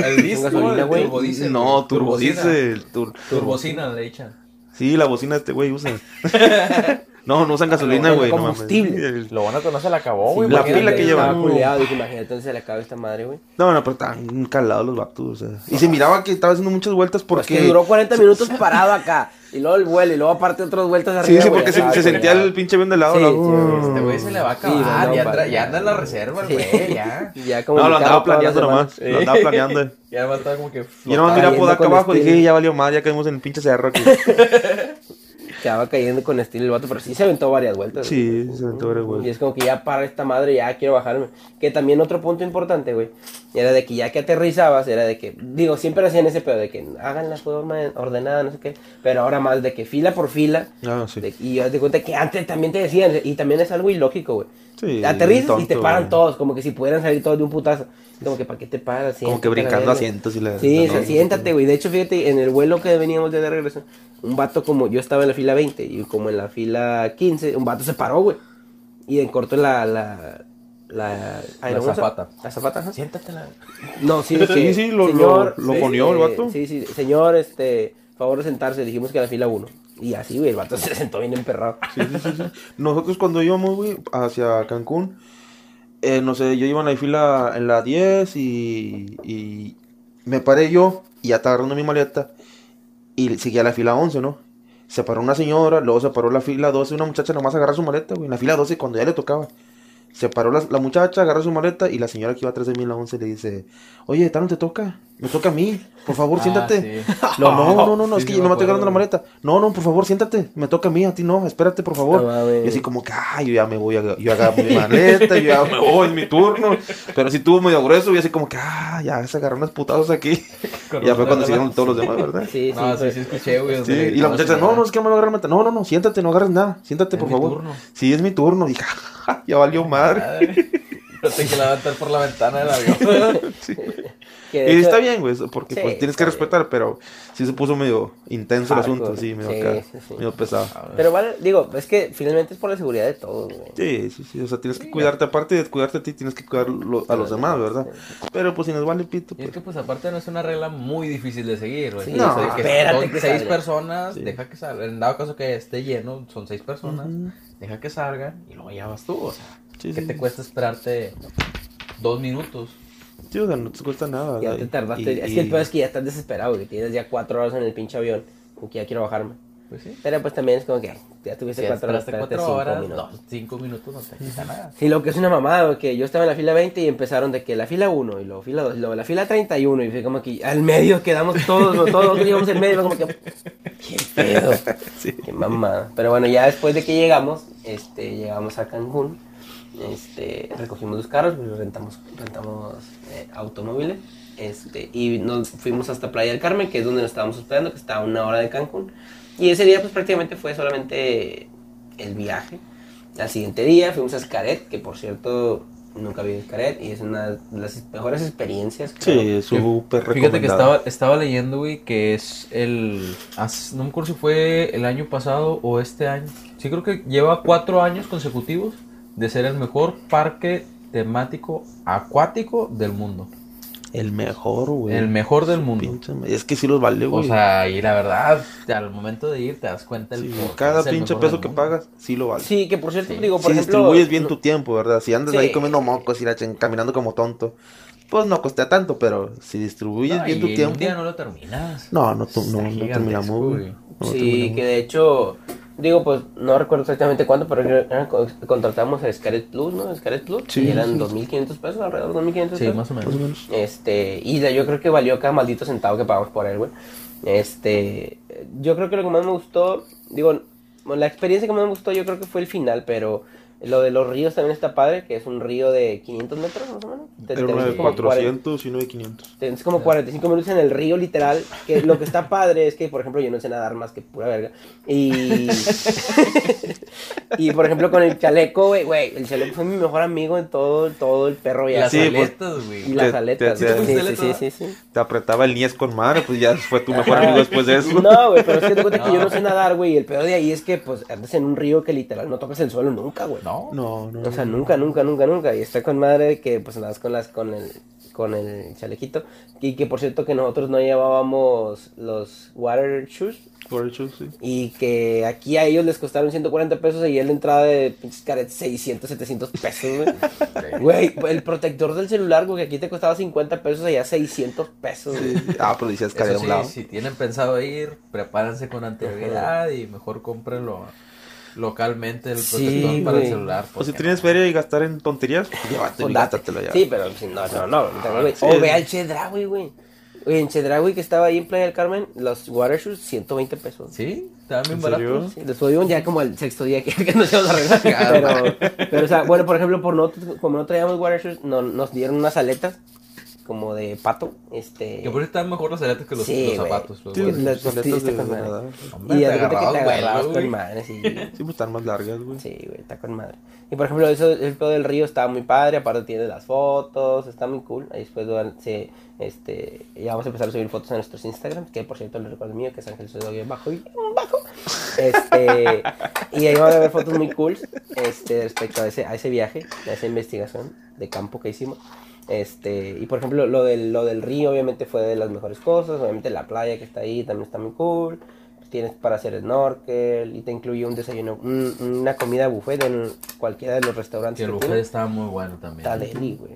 El disco, gasolina, güey. turbodiesel. No, Turbocina. turbodiesel. Tur Turbocina le echan. Sí, la bocina de este güey usa. no, no usan gasolina, güey. no mames. combustible. Lo bueno que no se le acabó, güey. la imagínate. pila que lleva. Estaba culeado, dije, imagínate, entonces se le acaba esta madre, güey. No, no, pero estaban calados los vatos, o sea. Y se miraba que estaba haciendo muchas vueltas Porque porque... duró 40 minutos parado acá. Y luego el vuelo, y luego aparte otras vueltas Sí, arriba. sí, güey, porque se, acá, sentía el pinche avión de lado. Sí, la- sí, güey, Este güey se le va a Sí, acabar. no, ya, anda, ya anda en la reserva, güey, ya. Ya No, lo andaba planeando nomás. Lo andaba planeando. Ya va a estar como que. Yo nomás a Cayendo Podaca con abajo y dije, ya valió mal, ya caímos en el pinche cerro aquí. Quedaba cayendo con estilo el vato, pero sí se aventó varias vueltas. Sí, güey. se aventó varias vueltas. Y es como que ya para esta madre, ya quiero bajarme. Que también otro punto importante, güey, era de que ya que aterrizabas, era de que, digo, siempre hacían ese pedo de que hagan la forma ordenada, no sé qué, pero ahora más de que fila por fila. Ah, sí. de- y yo te cuenta que antes también te decían, y también es algo ilógico, güey. Sí, Aterrizas tonto, y te paran güey. todos, como que si pudieran salir todos de un putazo. Como que, ¿para qué te paras? Como que Siéntate, brincando asientos y la... Sí, la- o sea, siéntate, güey. De hecho, fíjate, en el vuelo que veníamos de regreso, un vato como, yo estaba en la fila 20 y como en la fila 15, un vato se paró, güey. Y en corto la, la, la, ay, La ¿cómo se- zapata. La zapata, ajá. Siéntate la. No, sí, de que, Sí, sí, lo- lo- lo sí, ponió el vato. Sí, sí, señor, este, favor de sentarse, dijimos que a la fila 1. Y así, güey, el vato se sentó bien emperrado. Sí, sí, sí, sí. Nosotros cuando íbamos, güey, hacia Cancún, eh, no sé, yo iba en la fila en la 10 y, y me paré yo y ya estaba agarrando mi maleta y seguía la fila 11, ¿no? Se paró una señora, luego se paró la fila 12, una muchacha nomás agarra su maleta, güey, en la fila 12 cuando ya le tocaba. Se paró la, la muchacha, agarra su maleta y la señora que iba atrás de mí en la 11 le dice, oye, ¿tal no te toca? Me toca a mí, por favor, Ah, siéntate. sí. No, no, no, no, no, Sí, es que me no me estoy agarrando la maleta. No, no, por favor, siéntate. Me toca a mí, a ti no, espérate, por favor. No y así como que, ay, yo ya me voy, a, yo agarro mi maleta, yo ya me voy, es mi turno. Pero sí tuvo medio grueso y así como que, ah, ya se agarraron unos putazos aquí. Con y ya fue cuando siguieron todos los demás, ¿verdad? Sí, sí, No, sí, sí, escuché, güey. Sí, y la muchacha, no, no, es que no me lo agarrar la maleta. No, no, no, siéntate, no agarres nada. Siéntate, Es por mi favor. turno. Sí, es mi turno. Dije, "Ja, ya valió madre. Madre. No te que levantar por la ventana del avión. Sí. Y hecho- está bien, güey, porque Sí, pues tienes que bien. respetar, pero sí se puso medio intenso el asunto, sí, medio, Sí, acá, sí, sí. medio pesado. Pero vale, digo, es que finalmente es por la seguridad de todos, güey. Sí, sí, sí, o sea, tienes que cuidarte, aparte de cuidarte a ti, tienes que cuidar lo- a los demás, ¿verdad? Pero pues si nos vale pito, Y es pues... que, pues, aparte no es una regla muy difícil de seguir, güey. Sí, No, O sea, que espérate son que seis salga. personas, Sí. deja que salgan. En dado caso que esté lleno, son seis personas, deja que salgan y luego ya vas tú, o sea. Sí, ¿Qué sí, te sí. cuesta esperarte dos minutos? Sí, o sea, no te cuesta nada. Ya te tardaste. Y- es que el peor es que ya estás desesperado, güey. Tienes ya cuatro horas en el pinche avión. Y que ya quiero bajarme. Pues sí. Pero pues también es como que ya tuviste cuatro horas. cuatro cinco horas, minutos. no, cinco minutos no te quita nada. Sí, lo que es una mamada, que yo estaba en la fila 20 y empezaron de que la fila 1 y luego fila 2 y luego la fila 31 y fue como que al medio quedamos todos, ¿no? todos íbamos en medio, como que qué pedo, Sí. qué mamada. Pero bueno, ya después de que llegamos, este, llegamos a Cancún, este, recogimos los carros, pues, rentamos, rentamos eh, automóviles, este, y nos fuimos hasta Playa del Carmen, que es donde nos estábamos hospedando, que está a una hora de Cancún. Y ese día pues prácticamente fue solamente el viaje. Al siguiente día fuimos a Xcaret, que por cierto nunca vi Xcaret y es una de las mejores experiencias. creo. Sí, súper Fíjate que estaba, estaba leyendo, güey, que es el... No me acuerdo si fue el año pasado o este año. Sí creo que lleva cuatro años consecutivos de ser el mejor parque temático acuático del mundo. El mejor, güey. El mejor del mundo. Pinche Es que sí los vale, O güey. sea, y la verdad, al momento de ir te das cuenta el Sí, cada el pinche mejor peso que mundo. pagas, sí lo vale. Sí, que por cierto, Sí. digo, por si ejemplo... distribuyes bien tu tiempo, ¿verdad? Si andas Sí. ahí comiendo mocos y la chen- caminando como tonto, pues no costea tanto, pero si distribuyes No, bien tu tiempo. un día no lo terminas. No, no, no, no terminamos, güey. güey. No sí, terminamos. que de hecho, digo, pues no recuerdo exactamente cuánto, pero era- contratamos a Scaret Plus, ¿no? Scaret Plus, Sí, y eran sí. 2.500 pesos, alrededor de 2.500 Sí, pesos. más o menos. Más o menos. Este, y de- yo creo que valió cada maldito centavo que pagamos por él, güey. Este, yo creo que lo que más me gustó, digo, la experiencia que más me gustó yo creo que fue el final, pero Lo de los ríos también está padre, que es un río de 500 metros más o menos. Te- Era te uno de ves como 400 y uno de 500. Tienes como 45 minutos en el río, literal. Que lo que está padre es que, por ejemplo, yo no sé nadar más que pura verga. Y. y por ejemplo, con el chaleco, güey, güey. El chaleco fue mi mejor amigo en todo, todo el perro Y las Sí, pues, aletas, Y güey. las te- aletas. te- sí, te- sí, sí, sí, sí. Te apretaba el niés con madre, pues ya fue tu mejor amigo después de eso. No, güey, pero es que te cuenta que No. yo no sé nadar, güey. Y el peor de ahí es que, pues, andas en un río que literal no tocas el suelo nunca, güey. No. No, no. O sea, nunca, nunca, nunca, nunca. Y está con madre que pues andas con las, con el, con el chalequito. Y que por cierto que nosotros no llevábamos los water shoes. Por hecho, sí. Y que aquí a ellos les costaron 140 pesos y él la entrada de pinches caretas 600, 700 pesos, güey. Güey, el protector del celular, güey, que aquí te costaba 50 pesos, allá 600 pesos, güey. Ah, pero de un sí, lado. si tienen pensado ir, prepárense con anterioridad y mejor cómprenlo localmente el Sí, protector para el celular. O si tienes feria y gastar en tonterías, pues llévatelo gástatelo ya. Sí, pero si no, no, no. sí. O ve al Chedraui, güey. Oye, en Chedraui que estaba ahí en Playa del Carmen, los water shoes, 120 pesos. Sí, estaban bien baratos. Sí, les tuvimos ya como el sexto día que, que nos íbamos a pero, pero, o sea, bueno, por ejemplo, por no, como no traíamos water shoes, no, nos dieron unas aletas como de pato. Este. Que por eso están mejor las aletas que los, Sí, los güey. zapatos. los Sí, las sí, aletas está de con madre. nadar. Hombre, Y te de que te agarrabas con madre, sí. Sí, pues están más largas, güey. Sí, güey, está con madre. Y por ejemplo, eso, el pedo del río está muy padre, aparte tiene las fotos, está muy cool. Ahí después se, este, ya vamos a empezar a subir fotos a nuestros Instagram, que por cierto les recuerdo mío, que es Ángel Soy bajo y bajo. Este, y ahí van a ver fotos muy cool este, respecto a ese, a ese viaje, a esa investigación de campo que hicimos. Este, y por ejemplo, lo del, lo del río obviamente fue de las mejores cosas, obviamente la playa que está ahí también está muy cool. Tienes para hacer snorkel y te incluye un desayuno, un- una comida buffet en cualquiera de los restaurantes Que el que buffet tienen. estaba muy bueno también. Está deli, güey.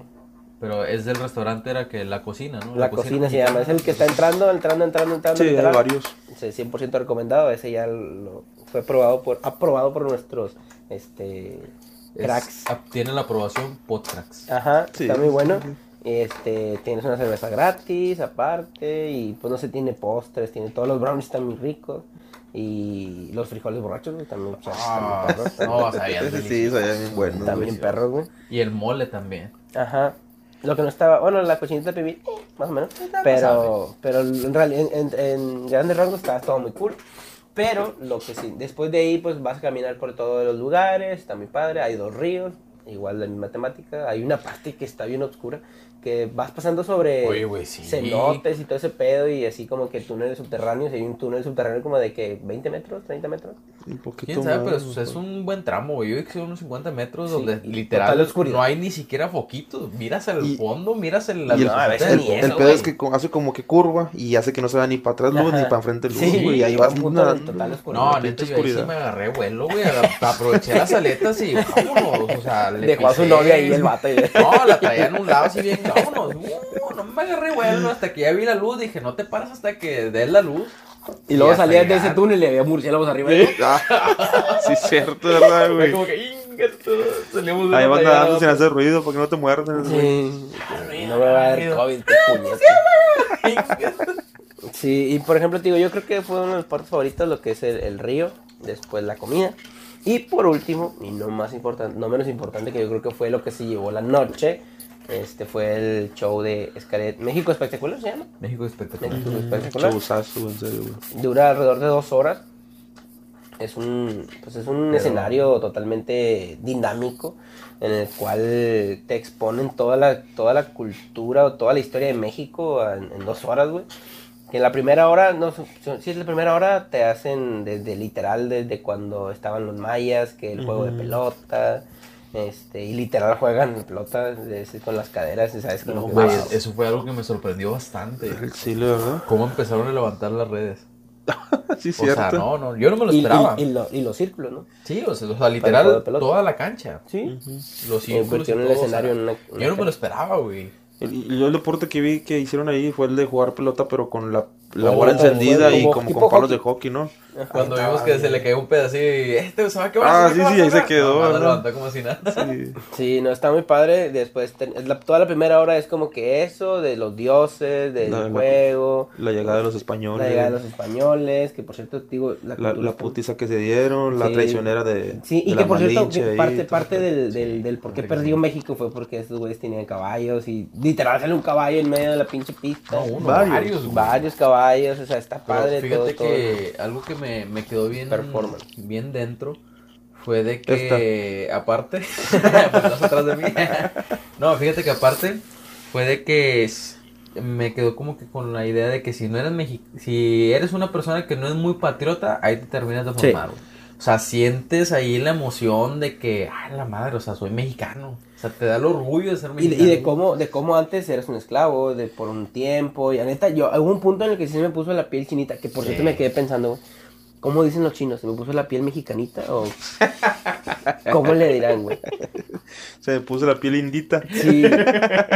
Pero es del restaurante, era que la cocina, ¿no? La cocina se llama, es el que está entrando, entrando, entrando, entrando. Sí, hay literal. varios. Sí, 100% recomendado, ese ya lo, fue probado por, aprobado por nuestros, este, Es- cracks. ah, Tiene la aprobación Podtracks. Ajá, Sí. está muy bueno. Este, tienes una cerveza gratis aparte y pues no sé, tiene postres, tiene todos los brownies están muy ricos y los frijoles borrachos güey, también, o sea, Ah, perros, no, sabían Sí, sí, sabían bien buenos. también perros, güey. Y el mole también. Ajá. Lo que no estaba, bueno, la cochinita de pibil, eh, más o menos, pero, pero en realidad en, en- en grandes rasgos estaba todo muy cool. Pero lo que sí, después de ahí pues vas a caminar por todos los lugares, está muy padre, hay dos ríos, igual la misma temática, hay una parte que está bien oscura, que vas pasando sobre Oye, güey, sí. cenotes y todo ese pedo y así como que túneles subterráneos, y hay un túnel subterráneo como de que 20 metros, 30 metros. Un poquito ¿Quién sabe? más, Pero es, es un buen tramo, güey. Yo vi que son unos 50 metros Sí, donde y literal no hay ni siquiera foquitos. Miras el Y- fondo, miras el... Y el, la No, ni fondo. eso, el pedo es que hace como que curva y hace que no se vea ni para atrás luz ni Ajá. para enfrente luz, Sí, güey. ahí vas una- total oscuridad. No, neta, yo ahí sí me agarré vuelo, güey. Aproveché las aletas y vámonos. O sea, le Dejó a su novia ahí el vato y No, la traía en un lado así bien, vámonos. Uh, no me agarré vuelo hasta que ya vi la luz. Dije, no te paras hasta que des la luz. Y luego salías de ese túnel y había murciélagos arriba. Ah, sí, cierto, ¿verdad, güey? como que, salimos de Ahí a nadando sin hacer ruido para que no te muerdan. güey. Sí. No me va a dar COVID, qué. Sí, y por ejemplo, te digo, yo creo que fue uno de los partes favoritos lo que es el, el río, después la comida. Y por último, y no más importante, no menos importante, que yo creo que fue lo que se llevó la noche, este fue el show de Escaret México Espectacular, ¿se llama? México espectacular. México Espectacular. Showzazo, en serio, güey. Dura alrededor de dos horas. Es un, pues es un Pero- escenario totalmente dinámico en el cual te exponen toda la, toda la cultura o toda la historia de México en, en dos horas, güey. Que en la primera hora, no, si es la primera hora, te hacen desde literal, desde cuando estaban los mayas, que el juego de pelota, este, y literal juegan pelota con las caderas, y sabes Güey, wow. eso fue algo que me sorprendió bastante. El chile, ¿verdad? ¿Cómo empezaron a levantar las redes? Sí, O cierto. sea, no, no, yo no me lo esperaba. y- y lo- y los círculos, ¿no? Sí, o sea, o sea, literal, toda la cancha. Sí. Los círculos y convirtieron el todo, o sea, escenario en una- una Yo no me lo esperaba, güey. El, y yo el deporte que vi que hicieron ahí fue el de jugar pelota, pero con la, la bola encendida y como con palos hockey. de hockey, ¿no? Cuando Ahí vimos que bien. se le cayó un pedacito y este se va a quebrar. Ah, se sí, va a sí, ahí se quedó, ¿no? lo levantó como si nada. Sí. Sí, no, está muy padre. Después, ten- la- toda la primera hora es como que eso, de los dioses, del La- la- juego, La llegada de los españoles. la llegada de los españoles, que por cierto, digo, la, La, la está- putiza que se dieron, la Sí. traicionera de. Sí, y de que la por cierto, que ahí, parte, parte del, del, del por qué Sí. perdió México fue porque esos güeyes tenían caballos y literal sale un caballo en medio de la pinche pista. No, uno, Varios. varios. caballos, o sea, está Pero padre fíjate todo, que algo que me, me quedó bien, bien dentro fue de que, aparte, pues no atrás de mí. no, fíjate que aparte fue de que me quedó como que con la idea de que si no eres mexi si eres una persona que no es muy patriota, ahí te terminas de Sí. formar. güey. O sea, sientes ahí la emoción de que, ay, la madre, o sea, soy mexicano. O sea, te da el orgullo de ser Y de, mexicano. y de cómo, de cómo antes eras un esclavo, de por un tiempo, y la neta, yo, hubo un punto en el que sí me puso la piel chinita, que por Sí. cierto me quedé pensando, güey, ¿cómo dicen los chinos? ¿Se me puso la piel mexicanita o cómo le dirán, güey? Se me puso la piel indita. Sí.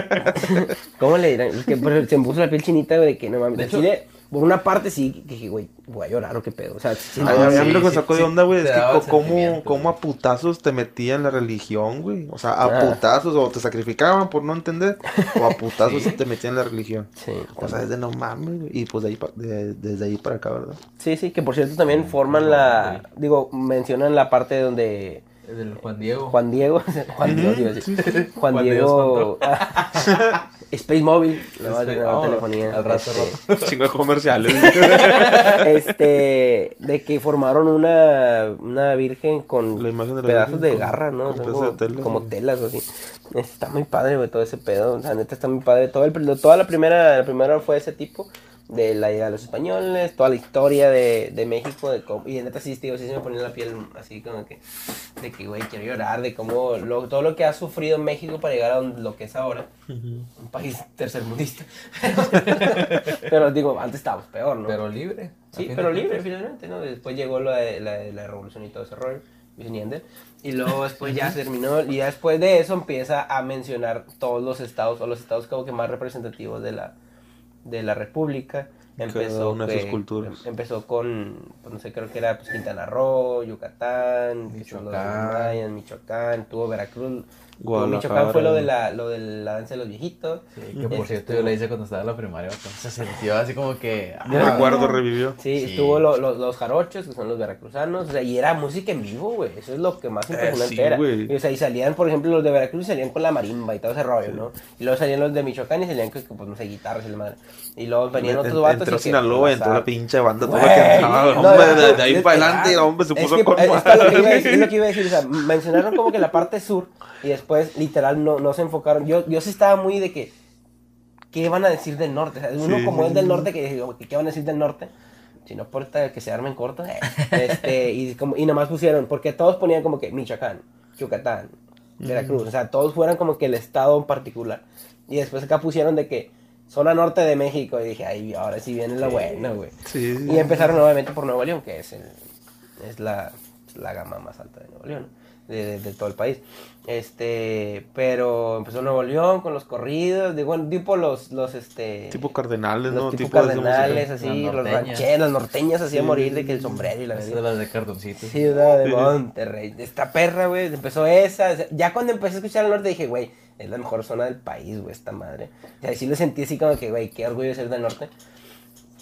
¿Cómo le dirán? Es que se me puso la piel chinita, güey, de que no mames. De hecho- Chile, por una parte sí, que dije, güey, voy a llorar o qué pedo. O sea, sí, A, no, a- a sí, mí lo que me sí, sacó de onda, güey, es que cómo, cómo a putazos te metían la religión, güey. O sea, a Ah. putazos o te sacrificaban por no entender, o a putazos Sí. te metían la religión. Sí, O sea, es de no mames, güey. Y pues de ahí pa- de- desde ahí para acá, ¿verdad? sí, sí, que por cierto también forman la, digo, mencionan la parte donde El del Juan Diego. Juan Diego, Juan Dios, iba a decir. Juan Juan Diego, Space Móvil, la Space- nueva vámonos, telefonía. al rato, este, Chingo de comerciales. este, de que formaron una, una virgen con La imagen de la pedazos virgen de garra, ¿no? con O sea, como, de tela, como telas o así. Está muy padre, güey, todo ese pedo. O sea, neta está muy padre. Todo el, toda la primera, la primera fue ese tipo. De la llegada de los españoles, toda la historia de, de México, de cómo, y neta sí, tío, sí se me ponía la piel así como que, de que, güey, quiero llorar, de cómo, lo- todo lo que ha sufrido México para llegar a donde- lo que es ahora, un país tercermundista. pero digo, antes estábamos peor, ¿no? Pero libre. Sí, pero libre finalmente, ¿no? Después llegó la, de- la, de la revolución y todo ese rollo, y luego después ya se terminó, y ya después de eso empieza a mencionar todos los estados, o los estados como que más representativos de la, de la república. Cada Empezó, una de sus culturas. empezó con, pues, no sé, creo que era pues, Quintana Roo, Yucatán, Michoacán. Michoacán, tuvo Veracruz. Michoacán fue lo de la, lo de la danza de los viejitos. Sí, que por cierto yo la hice cuando estaba en la primaria, entonces se sintió así como que... Me ah, recuerdo, revivió. Sí, Sí. estuvo lo- lo- los jarochos, que son los veracruzanos, o sea, y era música en vivo, güey, eso es lo que más impresionante sí, era. güey. Y, o sea, y salían, por ejemplo, los de Veracruz salían con la marimba y todo ese rollo, ¿no? Y luego salían los de Michoacán y salían con, pues, no sé, guitarras y la madre. Y luego venían otros En- vatos Entró Sinaloa, entró la pinche banda, todo lo que hombre, de, ahí para adelante, hombre, se puso con es, lo que iba a decir, o sea, mencionaron como que la parte sur y después literal no, no se enfocaron. Yo, yo sí estaba muy de que, ¿qué van a decir del norte? O sea, uno Sí, como es del norte, que digo, ¿qué van a decir del norte? Si no importa que se armen cortos. eh. Este, y, como, y nomás pusieron, porque todos ponían como que Michoacán, Yucatán, Veracruz, o sea, todos fueran como que el estado en particular. Y después acá pusieron de que zona norte de México, y dije, ay, ahora sí viene la buena, güey. Sí, sí. Y empezaron nuevamente por Nuevo León, que es, el, es la, la gama más alta de Nuevo León, de, de- de todo el país. Este, pero empezó Nuevo León con los corridos, de bueno, tipo los, los este, Tipo cardenales, los ¿no? tipo, cardenales, así, los rancheros, las norteñas así a Sí, morir sí, de que el sí. sombrero y la verdad. de las de cartoncitos. Ciudad de Sí. Monterrey. Esta perra, güey, empezó esa. Ya cuando empecé a escuchar el norte dije, güey, es la mejor zona del país, güey, esta madre. O sea, sí lo sentí así como que, güey, qué orgullo de ser del norte.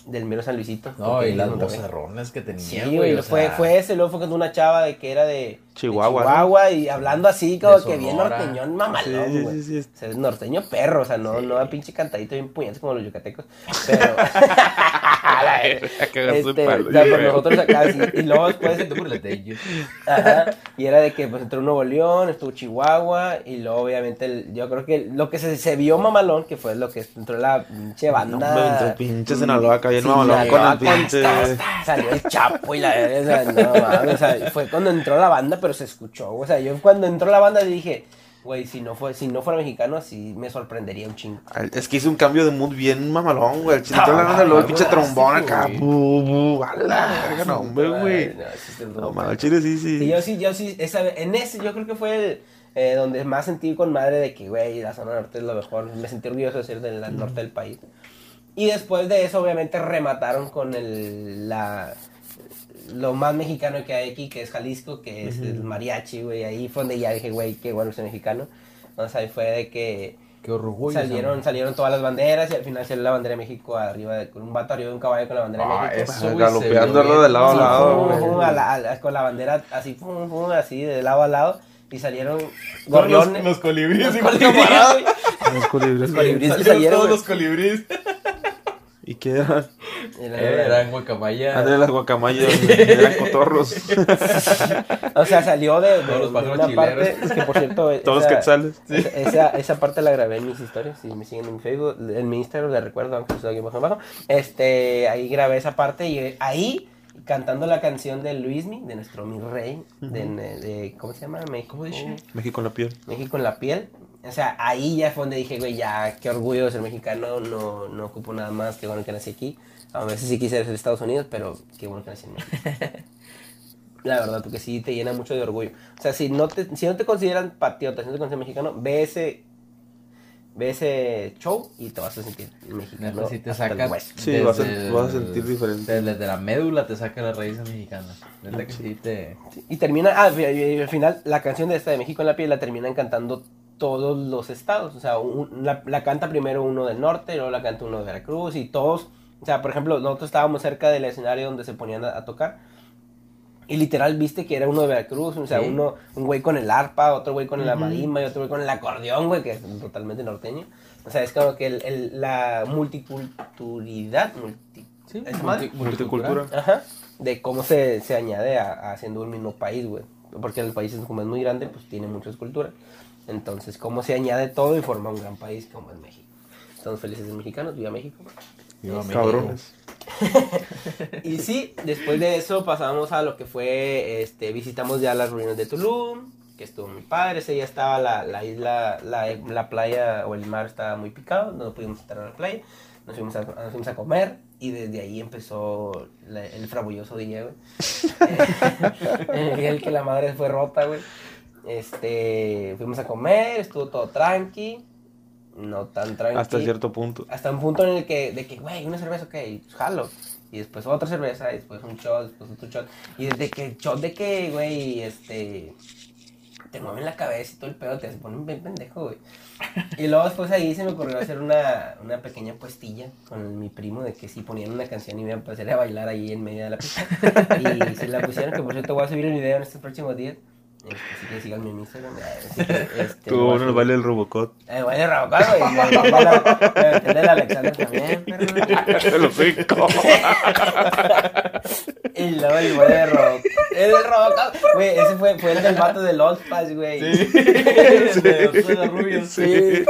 Del mero San Luisito. No, y las vocerrones que tenía, Sí, güey. güey, o fue, sea, fue ese, luego fue con una chava de que era de de Chihuahua, ¿no? Chihuahua y hablando así como De que bien norteñón mamalón, Sí, sí, güey. sí, sí. O sea, es norteño perro, o sea, no, no a pinche cantadito bien puñetes como los yucatecos, pero... Este, palo, pues nosotros acá, y luego después... Te burlas de ellos. Ajá, y era de que pues entró Nuevo León, estuvo Chihuahua y luego obviamente el- yo creo que lo que se, se vio mamalón que fue lo que entró la pinche banda. pinche Sinaloa mamalón con el pinche... Salió el Chapo y la o sea, no mames, o sea, fue cuando entró la banda, pero se escuchó, o sea, yo cuando entró la banda dije, güey, si no fue si no fuera mexicano así me sorprendería un chingo. Es que hizo un cambio de mood bien mamalón, güey. El luego el pinche trombón acá. Bu, bu, a la verga, no, hombre, güey. No, mames, el chile sí, sí. Sí, yo sí, yo sí, esa, en ese yo creo que fue el, eh, donde más sentí con madre de que, güey, la zona norte es lo mejor. Me sentí orgulloso de ser del norte del país. Y después de eso, obviamente, remataron con el, la, lo más mexicano que hay aquí, que es Jalisco, que es el mariachi, güey. Ahí fue donde ya dije, güey, qué bueno ser mexicano. O sea, ahí fue de que Qué orgullo. salieron, salieron todas las banderas y al final salió la bandera de México arriba, de, con un vato arriba de un caballo con la bandera de Ah, México. eso, vio de lado a lado, fum, fum, a la- a la- con la bandera así, fum, así de lado a lado. Y salieron gorriones. los Los de colibríes. Los colibríes. Los colibríes que Salieron todos los colibríes. ¿Y qué eran? Era- Eran guacamaya. André las guacamayas, eran cotorros. O sea, salió de, de- Todos los de una parte. chileros. Es que por cierto. Todos los esa- quetzales. Esa, esa, esa parte la grabé en mis historias. Si me siguen en mi Facebook, en mi Instagram, les recuerdo, aunque estoy aquí abajo abajo. Este, ahí grabé esa parte y ahí cantando la canción de Luismi, de nuestro mi rey, de, de- ¿cómo se llama? México. ¿Cómo dice? México en la piel. México en la piel. O sea, ahí ya fue donde dije, güey, ya, qué orgullo de ser mexicano, no, no ocupo nada más, qué bueno que nací aquí. A veces sí quise ser de Estados Unidos, pero qué bueno que nací en México. La verdad, porque sí te llena mucho de orgullo. O sea, si no te, si no te consideran patriota, si no te consideran mexicano, ve ese, ve ese show y te vas a sentir mexicano. Sí te saca. Sí, vas a- desde vas a sentir diferente. Desde, desde la médula te saca las raíces mexicanas. Neta que sí te. Y termina, ah, y- y al final, la canción de esta de México en la piel la terminan cantando todos los estados. O sea, un- la, la canta primero uno del norte, luego la canta uno de Veracruz y todos. O sea, por ejemplo, nosotros estábamos cerca del escenario donde se ponían a, a tocar. Y literal viste que era uno de Veracruz, o sea, Sí. uno, un güey con el arpa, otro güey con la marimba y otro güey con el acordeón, güey, que es totalmente norteño. O sea, es como que el, el- la multiculturalidad, multi, Sí, ¿es madre? Multicultura. Ajá, de cómo se, se añade a, a haciendo un mismo país, güey. Porque el país, es- como es muy grande, pues tiene muchas culturas. Entonces, cómo se añade todo y forma un gran país como es México. Estamos felices de mexicanos, viva México. Viva Este, México. Cabrones. Y sí, después de eso pasamos a lo que fue, este, visitamos ya las ruinas de Tulum, que estuvo muy padre. Ese día estaba la, la isla, la, la playa o el mar estaba muy picado, no pudimos entrar a la playa. Nos fuimos a, nos fuimos a comer y desde ahí empezó la- el frabulloso día, güey. el que la madre fue rota, güey. Este, fuimos a comer, estuvo todo tranqui, no tan tranqui. Hasta cierto punto. Hasta un punto en el que, de que, güey, una cerveza, ok, pues, jalo. Y después otra cerveza, y después un shot, después otro shot. Y desde que el shot de que, güey, este. Te mueven la cabeza y todo el pedo, te ponen bien pendejo, güey. Y luego después ahí se me ocurrió hacer una, una pequeña puestilla con mi primo de que si ponían una canción y me iba a empezar a bailar ahí en medio de la pista. Y se la pusieron, que por cierto voy a subir el video en estos próximos días. Este, así que síganme en mi Instagram. este, Tuvo voy a uno el Robocop. eh, Robocop. Me baila- me metí el Alexander también, perro. El hocico. Y luego el güey de Robocop. El de Robocop. Güey, ese fue, fue el del vato de Lost Pass, güey. Sí. De los suelos rubios. Sí.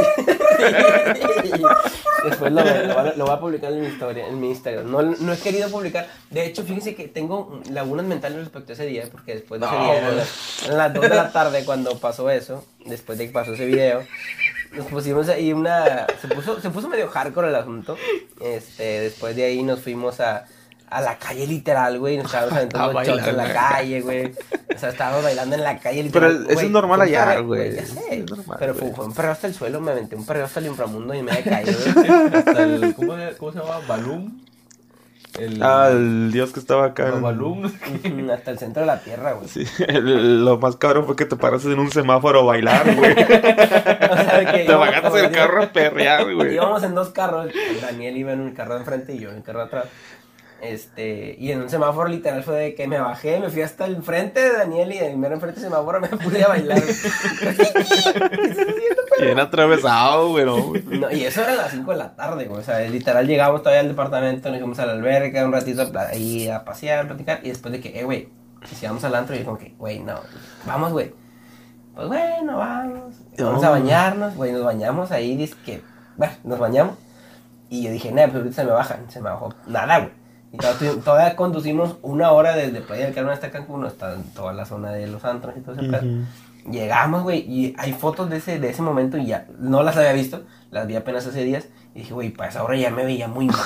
Después lo, lo, voy a- lo voy a publicar en mi historia, en mi Instagram. No, no he querido publicar. De hecho, fíjense que tengo lagunas mentales respecto a ese día, porque después de ese día, eran güey. Las, eran las 2 de la tarde cuando pasó eso, después de que pasó ese video, nos pusimos ahí una... Se puso, se puso medio hardcore el asunto. Este, después de ahí nos fuimos a, a la calle literal, güey. Nos estábamos aventando shots en la calle, güey. O sea, estábamos bailando en la calle Pero literal. eso es normal allá, güey. ya sé. Es normal, Pero fue, un perreo hasta el suelo, me aventé un perreo hasta el inframundo y me de calle, güey. Hasta el, ¿cómo, se- ¿Cómo se llama? Balloon. El, Ah, el dios que estaba acá. hasta el centro de la tierra, güey. Sí, el- lo más cabrón fue que te paraste en un semáforo a bailar, güey. O sea, de que Te bajaste del carro a perrear, güey. Íbamos en dos carros. Daniel iba en el carro de enfrente y yo en el carro de atrás. Este, y en un semáforo literal fue de que me bajé, me fui hasta el frente de Daniel y de mero enfrente del semáforo me puse a bailar. Bien atravesado, güey, no, y eso era a las 5 de la tarde, güey. O sea, literal llegamos todavía al departamento, nos fuimos a la alberca un ratito ahí a pasear, a platicar. Y después de que, eh, güey, si vamos al antro, y yo como que, güey, no, vamos, güey. Pues bueno, vamos. Vamos a No. bañarnos, güey, nos bañamos ahí, dice que, bueno, nos bañamos. Y yo dije, nada, pues ahorita se me bajan, se me bajó nada, güey. Y todavía, todavía conducimos una hora desde Playa del Carmen hasta Cancún, hasta toda la zona de los antros y todo ese pedo. Llegamos, güey, y hay fotos de ese, de ese momento y ya no las había visto, las vi apenas hace días. Y dije, güey, para esa hora ya me veía muy mal,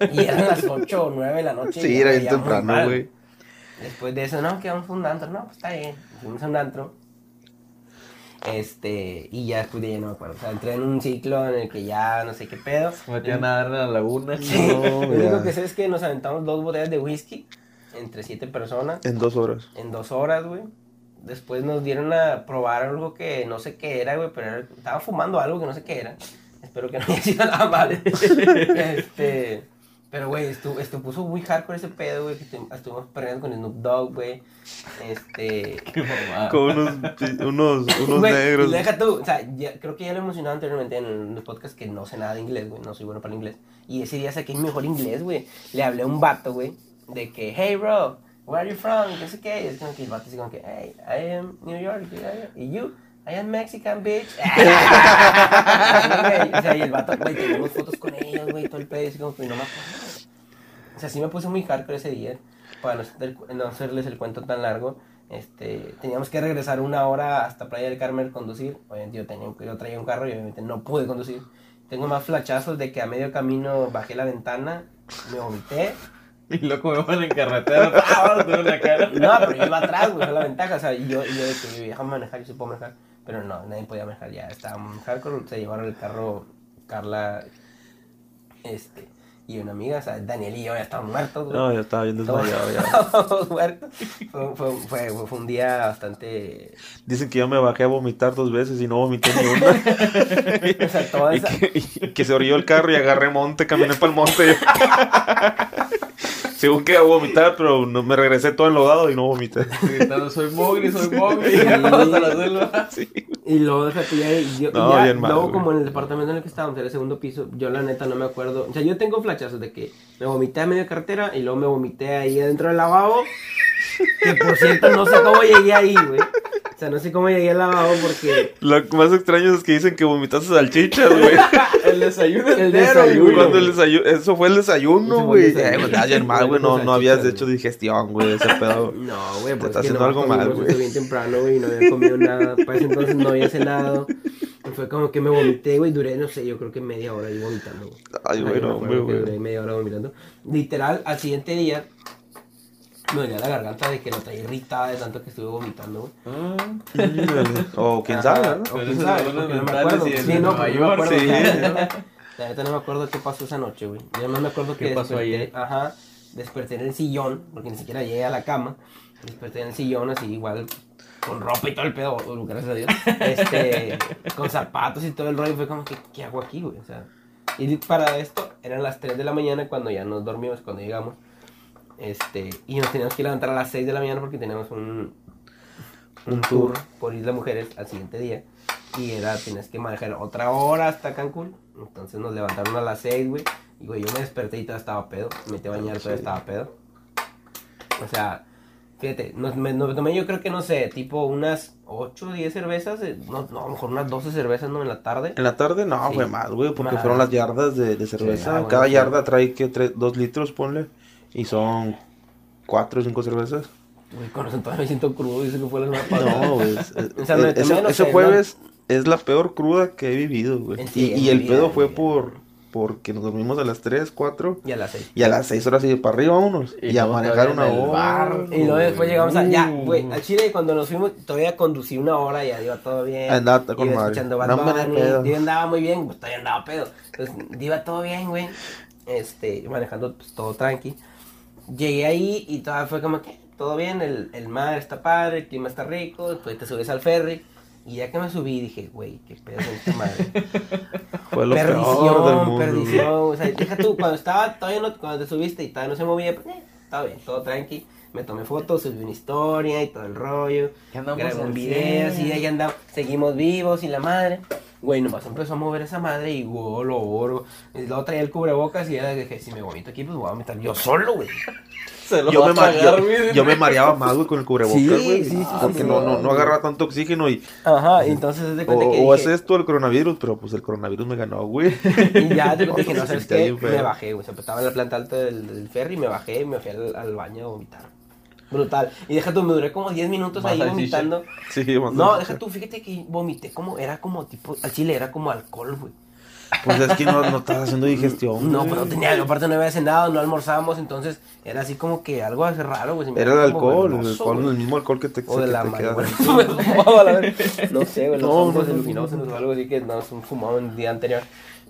güey. y eran las 8 o 9 de la noche. y Sí, era me bien veía muy temprano, mal. güey. Después de eso, no, que vamos a un antro. No, pues está bien. Fuimos a un antro. Este, y ya después de ahí no me acuerdo. O sea, entré en un ciclo en el que ya no sé qué pedo. Metí a nadar en la laguna. Sí, No, lo único que sé es que nos aventamos dos botellas de whisky. entre siete personas En dos horas. en dos horas, güey. Después nos dieron a probar algo que no sé qué era, güey, pero era- estaba fumando algo que no sé qué era. Espero que no haya sido nada mal. este, pero, güey, esto, esto puso muy hardcore ese pedo, güey, que estu- estuvimos perdiendo con Snoop Dogg, güey. Este... Qué mamada. Con unos, unos, negros. deja tú, o sea, ya- creo que ya lo he mencionado anteriormente en los podcasts que no sé nada de inglés, güey, no soy bueno para el inglés. Y ese día saqué mi mejor inglés, güey. Le hablé a un vato, güey, de que, hey, bro, where are you from? Y no sé qué. Y es como que el vato así como que, hey, I am New York. Y you, I am Mexican, bitch. Güey. o sea, y el vato, güey, tenemos fotos con ellos, güey, todo el pedo. y Así como que no me acuerdo. O sea, sí me puse muy hardcore ese día, para no, hacer- no hacerles el cuento tan largo. Este, teníamos que regresar una hora hasta Playa del Carmen conducir. Obviamente yo, tenía, yo traía un carro y obviamente no pude conducir. Tengo más flachazos de que a medio camino bajé la ventana, me vomité. Y loco me van en carretera. ¡Ah! Cara. No, pero yo iba atrás, güey, fue la ventaja. O sea, y yo, y yo de que déjame manejar, yo sí puedo manejar. Pero no, nadie podía manejar, ya estaba muy hardcore. Se llevaron el carro Carla este, y una amiga, o sea, Daniel y yo ya estaban muertos, güey. No, ya estaba bien desmayado ya. estábamos muertos. Fue, fue, fue, fue un día bastante. Dicen que yo me bajé a vomitar dos veces y no vomité ni una. O sea, toda y, esa. que, y que se orilló el carro y agarré monte, caminé para el monte. Según que iba a vomitar, pero no, me regresé todo enlodado y no vomité. Gritando, soy Mowgli, soy Mowgli. Sí. Y luego, déjate, ya, y yo, No, ya, bien mal, luego güey. como en el departamento en el que estábamos, era el segundo piso, yo la neta no me acuerdo, o sea, yo tengo flachazos de que me vomité a media carretera y luego me vomité ahí adentro del lavabo, que por cierto no sé cómo llegué ahí, güey, o sea, no sé cómo llegué al lavabo porque Lo más extraño es que dicen que vomitaste salchichas, güey. El desayuno El entero, desayuno. güey. Cuando el desayuno, eso fue el desayuno, güey. Eh, pues, ayer mal, güey, no, no habías hecho digestión, güey, ese pedo. no, güey, Te pues está haciendo nomás algo mal, güey. bien temprano, güey, y no había comido nada, para ese entonces no había cenado, y fue como que me vomité, güey, duré, no sé, yo creo que media hora ahí vomitando, güey. Ay, Ay, güey, no, güey, que güey. duré media hora vomitando. Literal, al siguiente día me dolía la garganta de que lo traía irritada de tanto que estuve vomitando, güey. Mm, O quién sabe, o ¿no? Pero quién sabe, porque no me acuerdo. Sí, no, Nueva no me acuerdo. sí. La neta, la neta no me acuerdo qué pasó esa noche, güey. Yo no me acuerdo que ¿Qué pasó desperté, ayer? ajá, desperté en el sillón, porque ni siquiera llegué a la cama. Desperté en el sillón así igual con ropa y todo el pedo, gracias a Dios. Este, con zapatos y todo el rollo, fue como que ¿qué hago aquí, güey? O sea, y para esto eran las 3 de la mañana cuando ya nos dormimos, cuando llegamos. Este, y nos teníamos que levantar a las 6 de la mañana porque teníamos un, un tour por Isla Mujeres al siguiente día. Y era, tenías que manejar otra hora hasta Cancún. Entonces nos levantaron a las 6, güey. Y, güey, yo me desperté y todavía estaba pedo. Me metí a bañar, todavía estaba pedo. O sea, fíjate, nos, me, nos tomé yo creo que, no sé, tipo unas 8 o 10 cervezas. eh, No, no, a lo mejor unas 12 cervezas, ¿no? En la tarde. En la tarde no, Sí. güey, más, güey, porque Más. fueron las yardas de, de cerveza. ah, bueno, Cada sí. yarda trae que tres, dos litros, ponle. Y son cuatro o cinco cervezas. Güey, con eso todavía me siento crudo. Dice que fue la semana pasada. No, güey. es- es- O sea, me ese, jueves es la peor cruda que he vivido, güey. Sí, y el vida, pedo fue por porque nos dormimos a las 3, 4 Y a las 6. y a las 6 horas y para arriba vámonos. Y Y, a manejar una hora. bar. Y luego después llegamos a. Ya, Uh. güey, al Chile cuando nos fuimos, todavía conducí una hora y ya iba todo bien. Andaba con iba madre. escuchando Bad No me da Bunny. Yo andaba muy bien, pues todavía andaba pedo. Entonces, iba todo bien, güey. Este, manejando pues, todo tranqui. Llegué ahí y todavía fue como que todo bien, el, el mar está padre, el clima está rico, después te subes al ferry. Y ya que me subí dije, güey, qué pedo con esta madre. Fue lo peor del perdición, mundo. perdición. O sea, deja tú, cuando estaba todavía no, cuando te subiste y todavía no se movía, pues, eh, estaba bien, todo tranqui. Me tomé fotos, subí una historia y todo el rollo. Ya andamos Grabé un video, 100. y ahí andamos, seguimos vivos y la madre. Güey, nomás empezó a mover esa madre y wow, lo oro. Luego traía el cubrebocas y ya dije, si me vomito aquí, pues voy a vomitar yo solo, güey. Se lo Yo me, tragar, yo- yo me mareaba más, güey, con el cubrebocas, Sí, güey. sí, sí, porque sí, no, no, no agarraba tanto oxígeno y... Ajá, y entonces de O, cuenta que o es dije, esto el coronavirus, pero pues el coronavirus me ganó, güey. Y ya te conté que no Se sabes qué, me bajé, güey. O sea, pues, estaba en la planta alta del, del ferry, me bajé y me fui al, al baño a vomitar. Brutal. Y deja tú, me duré como 10 minutos ahí vomitando. Sí, No, deja tú, fíjate que vomité como, era como tipo, al chile era como alcohol, güey. Pues es que no, no estás haciendo digestión. No, pero tenía, aparte no había cenado, no almorzamos, entonces era así como que algo así raro, güey. Era el alcohol, el, alcohol mismo alcohol que te, O de la no sé, güey, los No, hongos no, no, alucinógenos o algo así que no, es un fumado el día anterior.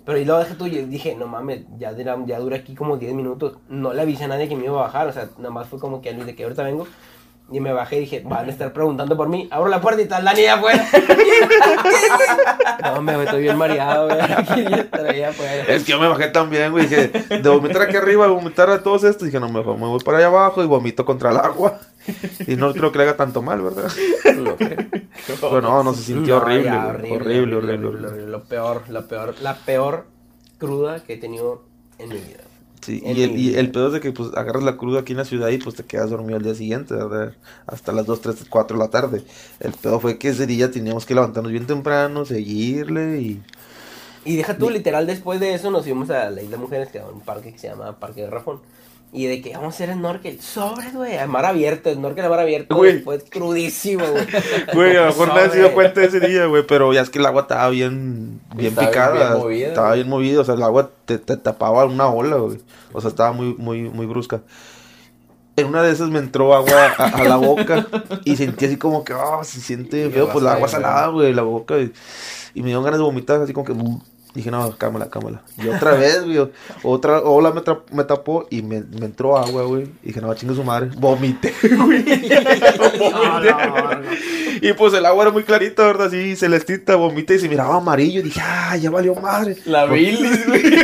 Pero y luego dejé tú y dije, no mames, ya, dura- ya dura aquí como 10 minutos. No le avisé a nadie que me iba a bajar, o sea, nada más fue como que a Luis de que ahorita vengo. Y me bajé y dije, van a estar preguntando por mí. Abro la puerta y está Dani allá afuera. no, me estoy bien mareado, güey. Es que yo me bajé también, güey. Dije, de vomitar aquí arriba, de vomitar a todos estos. Dije, no, me, me voy para allá abajo y vomito contra el agua. Y no creo que le haga tanto mal, ¿verdad? Pero no, no se sintió No, horrible, ya, güey. horrible, horrible, horrible. Lo peor, lo peor, la peor cruda que he tenido en mi vida. Sí, y el, y el pedo es de que pues agarras la cruda aquí en la ciudad y pues te quedas dormido al día siguiente, ¿verdad? Hasta las 2, 3, 4 de la tarde. El pedo fue que ese día teníamos que levantarnos bien temprano, seguirle y... Y deja tú, literal, después de eso nos fuimos a la Isla Mujeres, que era un parque que se llama Parque de Rafón. Y de que vamos a hacer snorkel, sobres, güey, mar abierto, snorkel a mar abierto, Güey. después crudísimo, güey. Güey, a lo mejor nadie se Sobre. dio cuenta ese día, güey, pero ya es que el agua estaba bien, bien Estaba bien- picada. bien movida, estaba bien movida, o sea, el agua te, te tapaba una ola, güey. O sea, estaba muy, muy, muy brusca. En una de esas me entró agua a, a la boca y sentí así como que, ah, se siente feo, pues la agua salada, güey, la boca. Y, y me dio ganas de vomitar, así como que. Dije, no, cámala, cámala. Y otra vez, güey, otra ola me, me tapó y me, me entró agua, güey. Y dije, no, chingue su madre. Vomité, güey. Vomité. Y pues el agua era muy clarita, ¿verdad? Así celestita, vomité y se miraba amarillo. Y dije, ah, ya valió madre. La bilis, güey.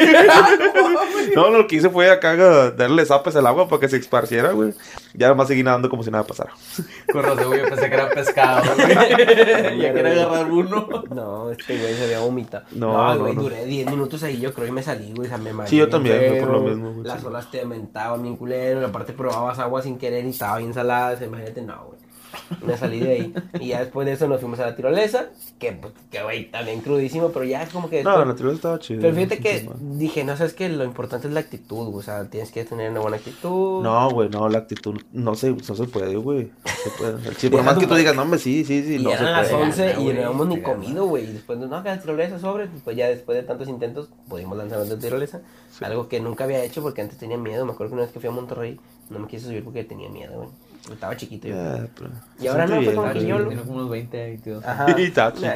No, lo que hice fue acá darle zapes al agua para que se esparciera, güey. Ya nomás seguí nadando como si nada pasara. Con razón, güey, yo pensé que era pescado, güey. ya quería agarrar uno. No, este güey se había vomitado. No, No, no, güey, no. duré 10 minutos ahí, yo creo que me salí, güey, o sea, me mareé Sí, yo también, por lo mismo, güey, Las sí. olas te aumentaban bien culero, aparte probabas agua sin querer y estaba bien salada, imagínate, no, güey. Me salí de ahí. Y ya después de eso nos fuimos a la tirolesa, que, pues, que güey, también crudísimo, pero ya es como que... No, después- la tirolesa estaba chida. Pero fíjate que dije, no sabes que lo importante es la actitud, güey, o sea, tienes que tener una buena actitud. No, güey, no, la actitud no se, no se puede, güey. No se puede. El chip, por más que tú digas, no, hombre, sí, sí, sí, y no se eran las puede. 11 y no habíamos ni comido, güey. Y después de, no, que la tirolesa sobre, pues ya después de tantos intentos pudimos lanzarnos de tirolesa. Sí. Algo que nunca había hecho porque antes tenía miedo. Me acuerdo que una vez que fui a Monterrey no me quise subir porque tenía miedo, güey. Estaba chiquito yo. Ya, pero Y ahora no, fue como bien, que yo Tiene como unos 20, 22. Ajá. Y sí.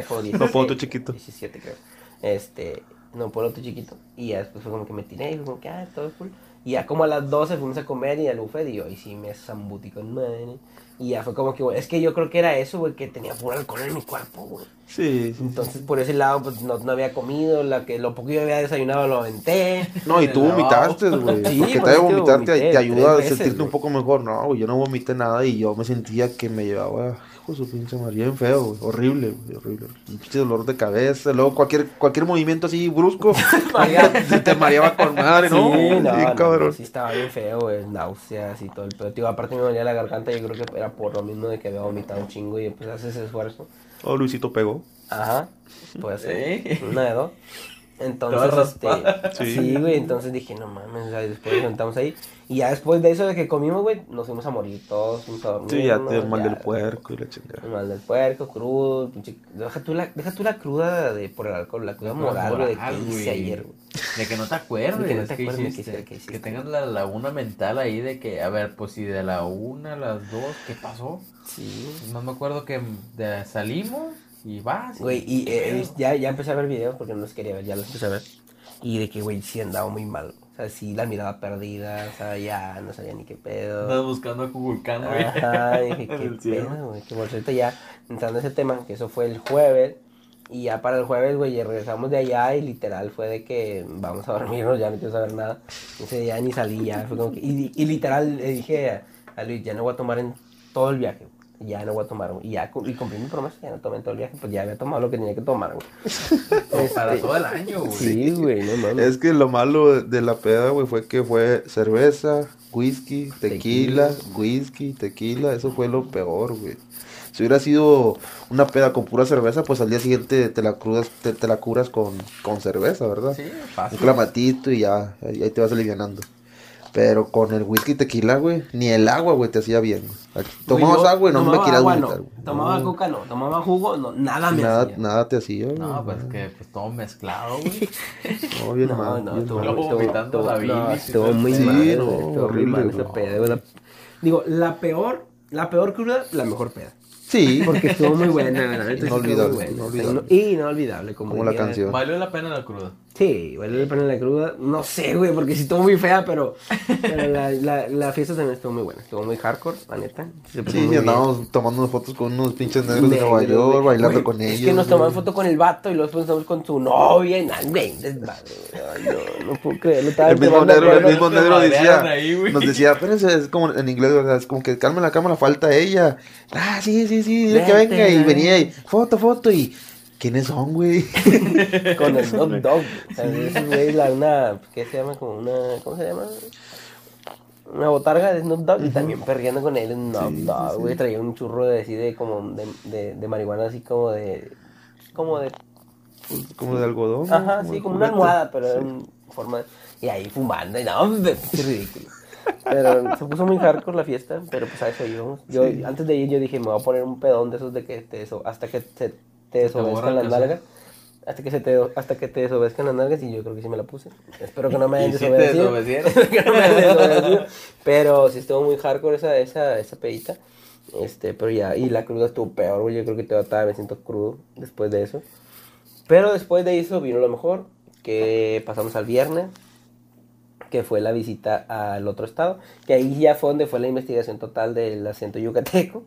como No 16, puedo, tú chiquito. 17 creo. Este, no, por otro chiquito. Y ya después fue como que me tiré y fue como que, ah, todo cool. Y ya como a las 12 fuimos a comer y al buffet y yo, y sí me zambutí con madre. Y ya fue como que, güey, es que yo creo que era eso, güey, que tenía puro alcohol en mi cuerpo, güey. Sí, sí. Entonces por ese lado, pues no, no había comido, la que, lo poco que yo había desayunado lo aventé. No, y tú vomitaste, güey. Sí, porque por te vomitar te, ayuda a sentirte un poco mejor. No, güey, yo no vomité nada y yo me sentía que me llevaba, hijo de su pinche madre, bien feo, güey. Horrible, güey, horrible. Un pinche dolor de cabeza. Luego cualquier, cualquier movimiento así brusco, se te mareaba con madre, ¿no? Sí, no, Sí, no, cabrón. sí estaba bien feo, güey, náuseas y todo el pedo. Tío, aparte me dolía la garganta, yo creo que era por lo mismo de que había vomitado un chingo y pues haces esfuerzo. Oh, Luisito pegó. Ajá, puede ser. Sí. Una de dos. Entonces, este. Sí. sí, güey, entonces dije, no mames, o sea, después nos sentamos ahí. Y ya después de eso de que comimos, güey, nos fuimos a morir todos, fuimos a dormir. Sí, ya te mal Ya, del puerco y la chingada. Mal del puerco, crudo, pinche... Deja tú la, deja tú la cruda de, por el alcohol, la cruda moral, güey, de que hice ayer, güey. De que no te acuerdes. De que no te ¿qué acuerdes de hiciste? hiciste. Que tengas la laguna mental ahí de que, a ver, pues si de la una a las dos, ¿qué pasó? Sí. No me acuerdo que de- salimos y vas. Güey, y ¿qué eh, ya, ya empecé a ver videos porque no los quería ver, ya los empecé a ver. Y de que, güey, sí andaba muy mal. O sea, sí, la mirada perdida, o sea, ya no sabía ni qué pedo. Andas buscando a Kukulcán, güey. Ajá, dije, qué pedo, güey. Que por cierto, ya entrando a ese tema, que eso fue el jueves. Y ya para el jueves, güey, regresamos de allá y literal fue de que vamos a dormirnos, ya no quiero saber nada. Ese día ni salí, ya fue como que. Y, y literal le dije a Luis, ya no voy a tomar en todo el viaje. Ya no voy a tomar, güey. Y ya y cumplí mi promesa, ya no tomé en todo el viaje, pues ya había tomado lo que tenía que tomar, güey. Para Este, todo el año, güey. Sí, güey, no mames. Es que lo malo de- la peda, güey, fue que fue cerveza, whisky, tequila, whisky, tequila. Eso fue lo peor, güey. Si hubiera sido una peda con pura cerveza, pues al día siguiente te la, crudas, te, te la curas con, con cerveza, ¿verdad? Sí, Un fácil. clamatito y ya, ahí te vas alivianando. Pero con el whisky y tequila, güey, ni el agua, güey, te hacía bien. Tomabas yo agua y no me querías agua, vomitar, no. güey. Tomaba No, coca, no. Tomaba jugo, no. Nada me Nada, hacía. nada te hacía, güey. No, pues que pues todo mezclado, güey. No, bien No, mal, no, bien estuvo, mal. Vomitando la y estuvo muy Sí, mal, no, horrible, esa peda, güey, Digo, la peor, la peor cruda, la mejor peda. Sí, Porque estuvo muy buena, la estuvo muy Inolvidable, buena. inolvidable. Inolvidable, como, Como la canción. Valió la pena la cruda. Sí, igual le ponen la cruda. No sé, güey, porque sí estuvo muy fea, pero, pero la, la, la fiesta también estuvo muy buena. Estuvo muy hardcore, la neta. Se Sí, bien. andábamos tomando fotos con unos pinches negros de Nueva York, güey. bailando Güey, con ellos. Es que nos tomaron foto con el vato y luego después estamos con su novia y nada, güey, No, no puedo creerlo. El mismo negro, el mismo negro decía, ahí, nos decía, espérense, es como en inglés, ¿verdad? Es como que calma la cámara, falta ella. Ah, sí, sí, sí, dile que venga. Y venía y, foto, foto, y, ¿quiénes son, güey? Con el Snoop Dogg. O sea, güey, la, una, ¿qué se llama? Como una, ¿cómo se llama? Una botarga de Snoop Dogg y también perreando con él Snoop Dogg, güey. Traía un churro de así de como de, de, de marihuana así como de, como de, Como de algodón. ajá, sí, como una almohada, pero en forma, y ahí fumando y no, hombre, qué ridículo. Pero se puso muy hardcore la fiesta, pero pues a eso íbamos. Yo, antes de ir yo dije, me voy a poner un pedón de esos de que te deso- hasta que se te desobedezcan las nalgas. Hasta que, se te, hasta que te desobedezcan las nalgas y yo creo que sí me la puse. Espero que no me hayan ¿Y sí te desobedecido. que no me hayan desobedecido. Pero sí estuvo muy hardcore esa, esa, esa pedita. Este, pero ya, y la cruda estuvo peor, güey. Yo creo que todavía me siento crudo después de eso. Pero después de eso vino lo mejor, que pasamos al viernes, que fue la visita al otro estado, que ahí ya fue donde fue la investigación total del acento yucateco,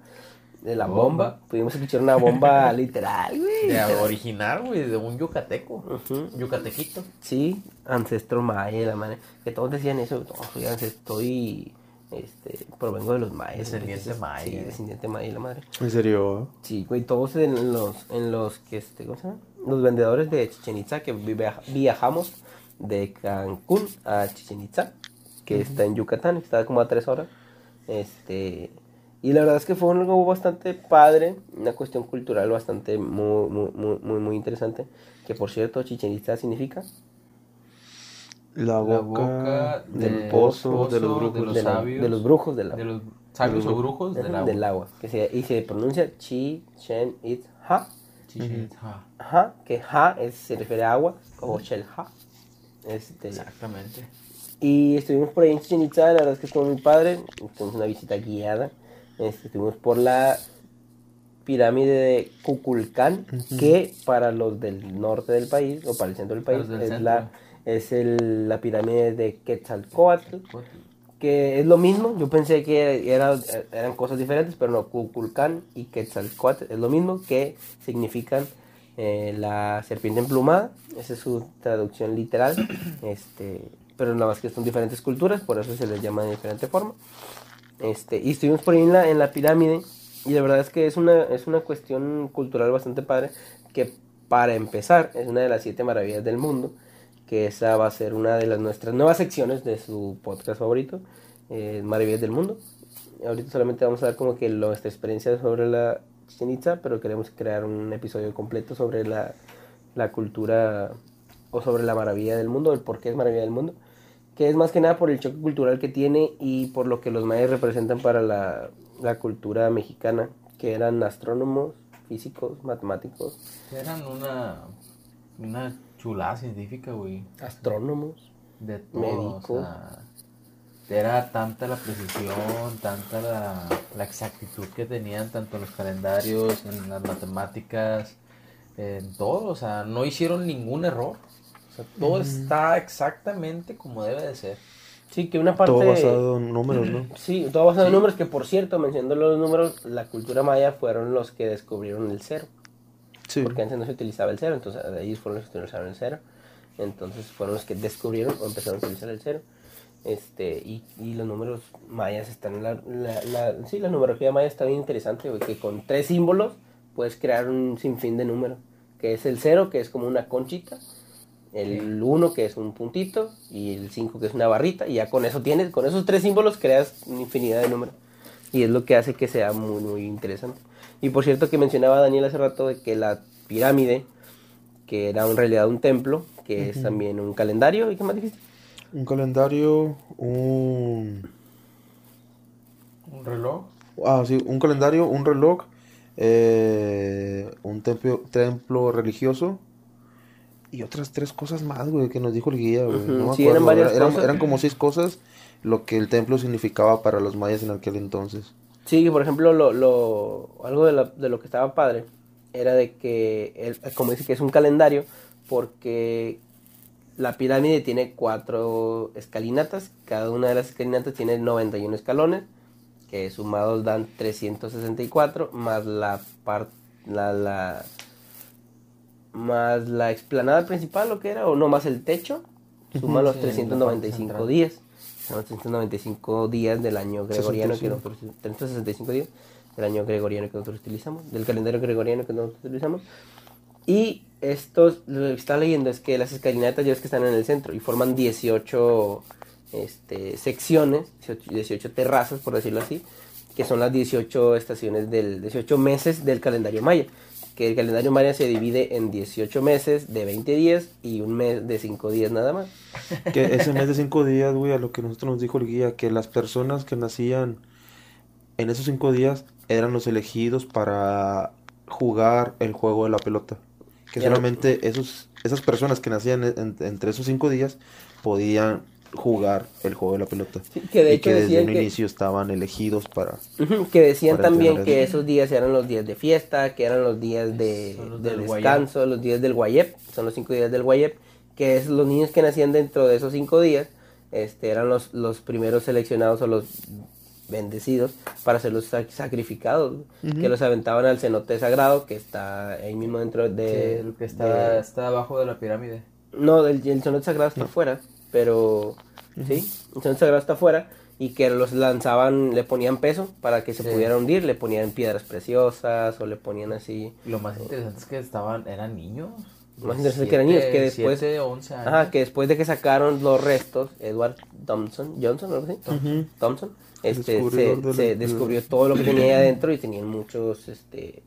de la bomba. Bomba. Pudimos escuchar una bomba literal, güey. De original, güey, de un yucateco. Yucatequito. Sí, ancestro maya, la madre. Que todos decían eso, no, soy ancestro y este, provengo de los mayas. Descendiente maya. Sí, descendiente maya, la madre. ¿En serio? Sí, güey, todos en los, en los que, este, ¿cómo se llama? Los vendedores de Chichen Itza que viaja- viajamos de Cancún a Chichen Itza, que está en Yucatán, está como a tres horas. Este, y la verdad es que fue algo bastante padre, una cuestión cultural bastante muy, muy, muy, muy, interesante. Que por cierto, Chichen Itza significa La La boca, boca del del pozo, de los pozo, brujos. de los de, la- sabios. de los brujos del agua. De los sabios o brujos del agua. agua, que se, y se pronuncia Chichen Itza. Chichen Itza. Ajá, que ja es, se refiere a agua, como Shell Ja. Este, Exactamente. y estuvimos por ahí en Chichen Itza, la verdad es que estuvo muy padre. Tuvimos una visita guiada. Este, estuvimos por la pirámide de Kukulcán, que para los del norte del país, o para el centro del país, del es, centro. la, es el- la pirámide de Quetzalcoatl, que es lo mismo. Yo pensé que era, eran cosas diferentes, pero no, Kukulcán y Quetzalcoatl es lo mismo, que significan eh, la serpiente emplumada. Esa es su traducción literal. este, pero nada más que son diferentes culturas, por eso se les llama de diferente forma. Este, y estuvimos por ahí en la, en la pirámide. Y la verdad es que es una, es una cuestión cultural bastante padre. Que para empezar, es una de las siete maravillas del mundo. Que esa va a ser una de las nuestras nuevas secciones de su podcast favorito. eh, Maravillas del Mundo. Ahorita solamente vamos a dar como que nuestra experiencia sobre la Chichen Itza, pero queremos crear un episodio completo sobre la, la cultura o sobre la maravilla del mundo, el por qué es maravilla del mundo que es más que nada por el choque cultural que tiene y por lo que los mayas representan para la, la cultura mexicana, que eran astrónomos, físicos, matemáticos, Eran una, una chulada científica, güey. astrónomos. De todo. Médico. O sea, era tanta la precisión, tanta la, la exactitud que tenían, tanto en los calendarios, en las matemáticas, en todo. O sea, no hicieron ningún error. Sea, todo está exactamente como debe de ser. Sí, que una parte... Todo basado en números, ¿no? Sí, todo basado en números, que por cierto, mencionando los números, la cultura maya fueron los que descubrieron el cero. Sí. Porque antes no se utilizaba el cero, entonces ellos fueron los que utilizaron el cero. Entonces fueron los que descubrieron o empezaron a utilizar el cero. Este, y, y los números mayas están en la, la, la- sí, la numerología maya está bien interesante, que con tres símbolos puedes crear un sinfín de números, que es el cero, que es como una conchita, el 1 que es un puntito y el 5 que es una barrita y ya con eso tienes, con esos tres símbolos creas una infinidad de números y es lo que hace que sea muy muy interesante. Y por cierto que mencionaba Daniel hace rato de que la pirámide, que era en realidad un templo, que es también un calendario, ¿y qué más dijiste? Un calendario, un... Un reloj. Ah, sí, un calendario, un reloj, eh, un templo, templo religioso y otras tres cosas más, güey, que nos dijo el guía, güey. Ujú, no me sí, eran varias eran, cosas. eran como seis cosas lo que el templo significaba para los mayas en aquel entonces. Sí, por ejemplo, lo, lo, algo de, la- de lo que estaba padre era de que, el- como dice que es un calendario, porque la pirámide tiene cuatro escalinatas. Cada una de las escalinatas tiene 91 escalones, que sumados dan 364, más la parte, la, la, más la explanada principal, lo que era, o no, más el techo, suma los Sí, 395 la parte días. Son los 395 días del año gregoriano que 65. nosotros 365 días del año gregoriano que nosotros utilizamos, del calendario gregoriano que nosotros utilizamos. Y estos, lo que está leyendo es que las escalinatas ya ves que están en el centro y forman 18 este, secciones, 18, 18 terrazas, por decirlo así, que son las 18 estaciones del 18 meses del calendario maya. Que el calendario maya se divide en 18 meses de 20 días y un mes de 5 días nada más. Que ese mes de cinco días, güey, a lo que nosotros nos dijo el guía, que las personas que nacían en esos cinco días eran los elegidos para jugar el juego de la pelota. Que Ya no- solamente esos, esas personas que nacían en- en- entre esos cinco días podían jugar el juego de la pelota. Sí, que de y hecho que desde un que- inicio estaban elegidos para... Que decían Para también que eso. esos días eran los días de fiesta, que eran los días de, Son los de del descanso, los días del Guayep, son los cinco días del Guayep, que es los niños que nacían dentro de esos cinco días, este, eran los, los primeros seleccionados o los bendecidos para ser los sac- sacrificados, que los aventaban al cenote sagrado que está ahí mismo dentro Sí, de... el que está, de- está abajo de la pirámide. no, el, el cenote sagrado está afuera, pero sí, el sagrado está afuera y que los lanzaban, le ponían peso para que se Sí. pudiera hundir, le ponían piedras preciosas o le ponían así. Lo más interesante es que estaban, eran niños. Más interesante que eran niños, que después- 7, 11 años. Ajá, que después de que sacaron los restos, Edward Thompson, Johnson, algo así. Thompson, este, se, descubrió todo lo que tenía ahí adentro y tenían muchos, este,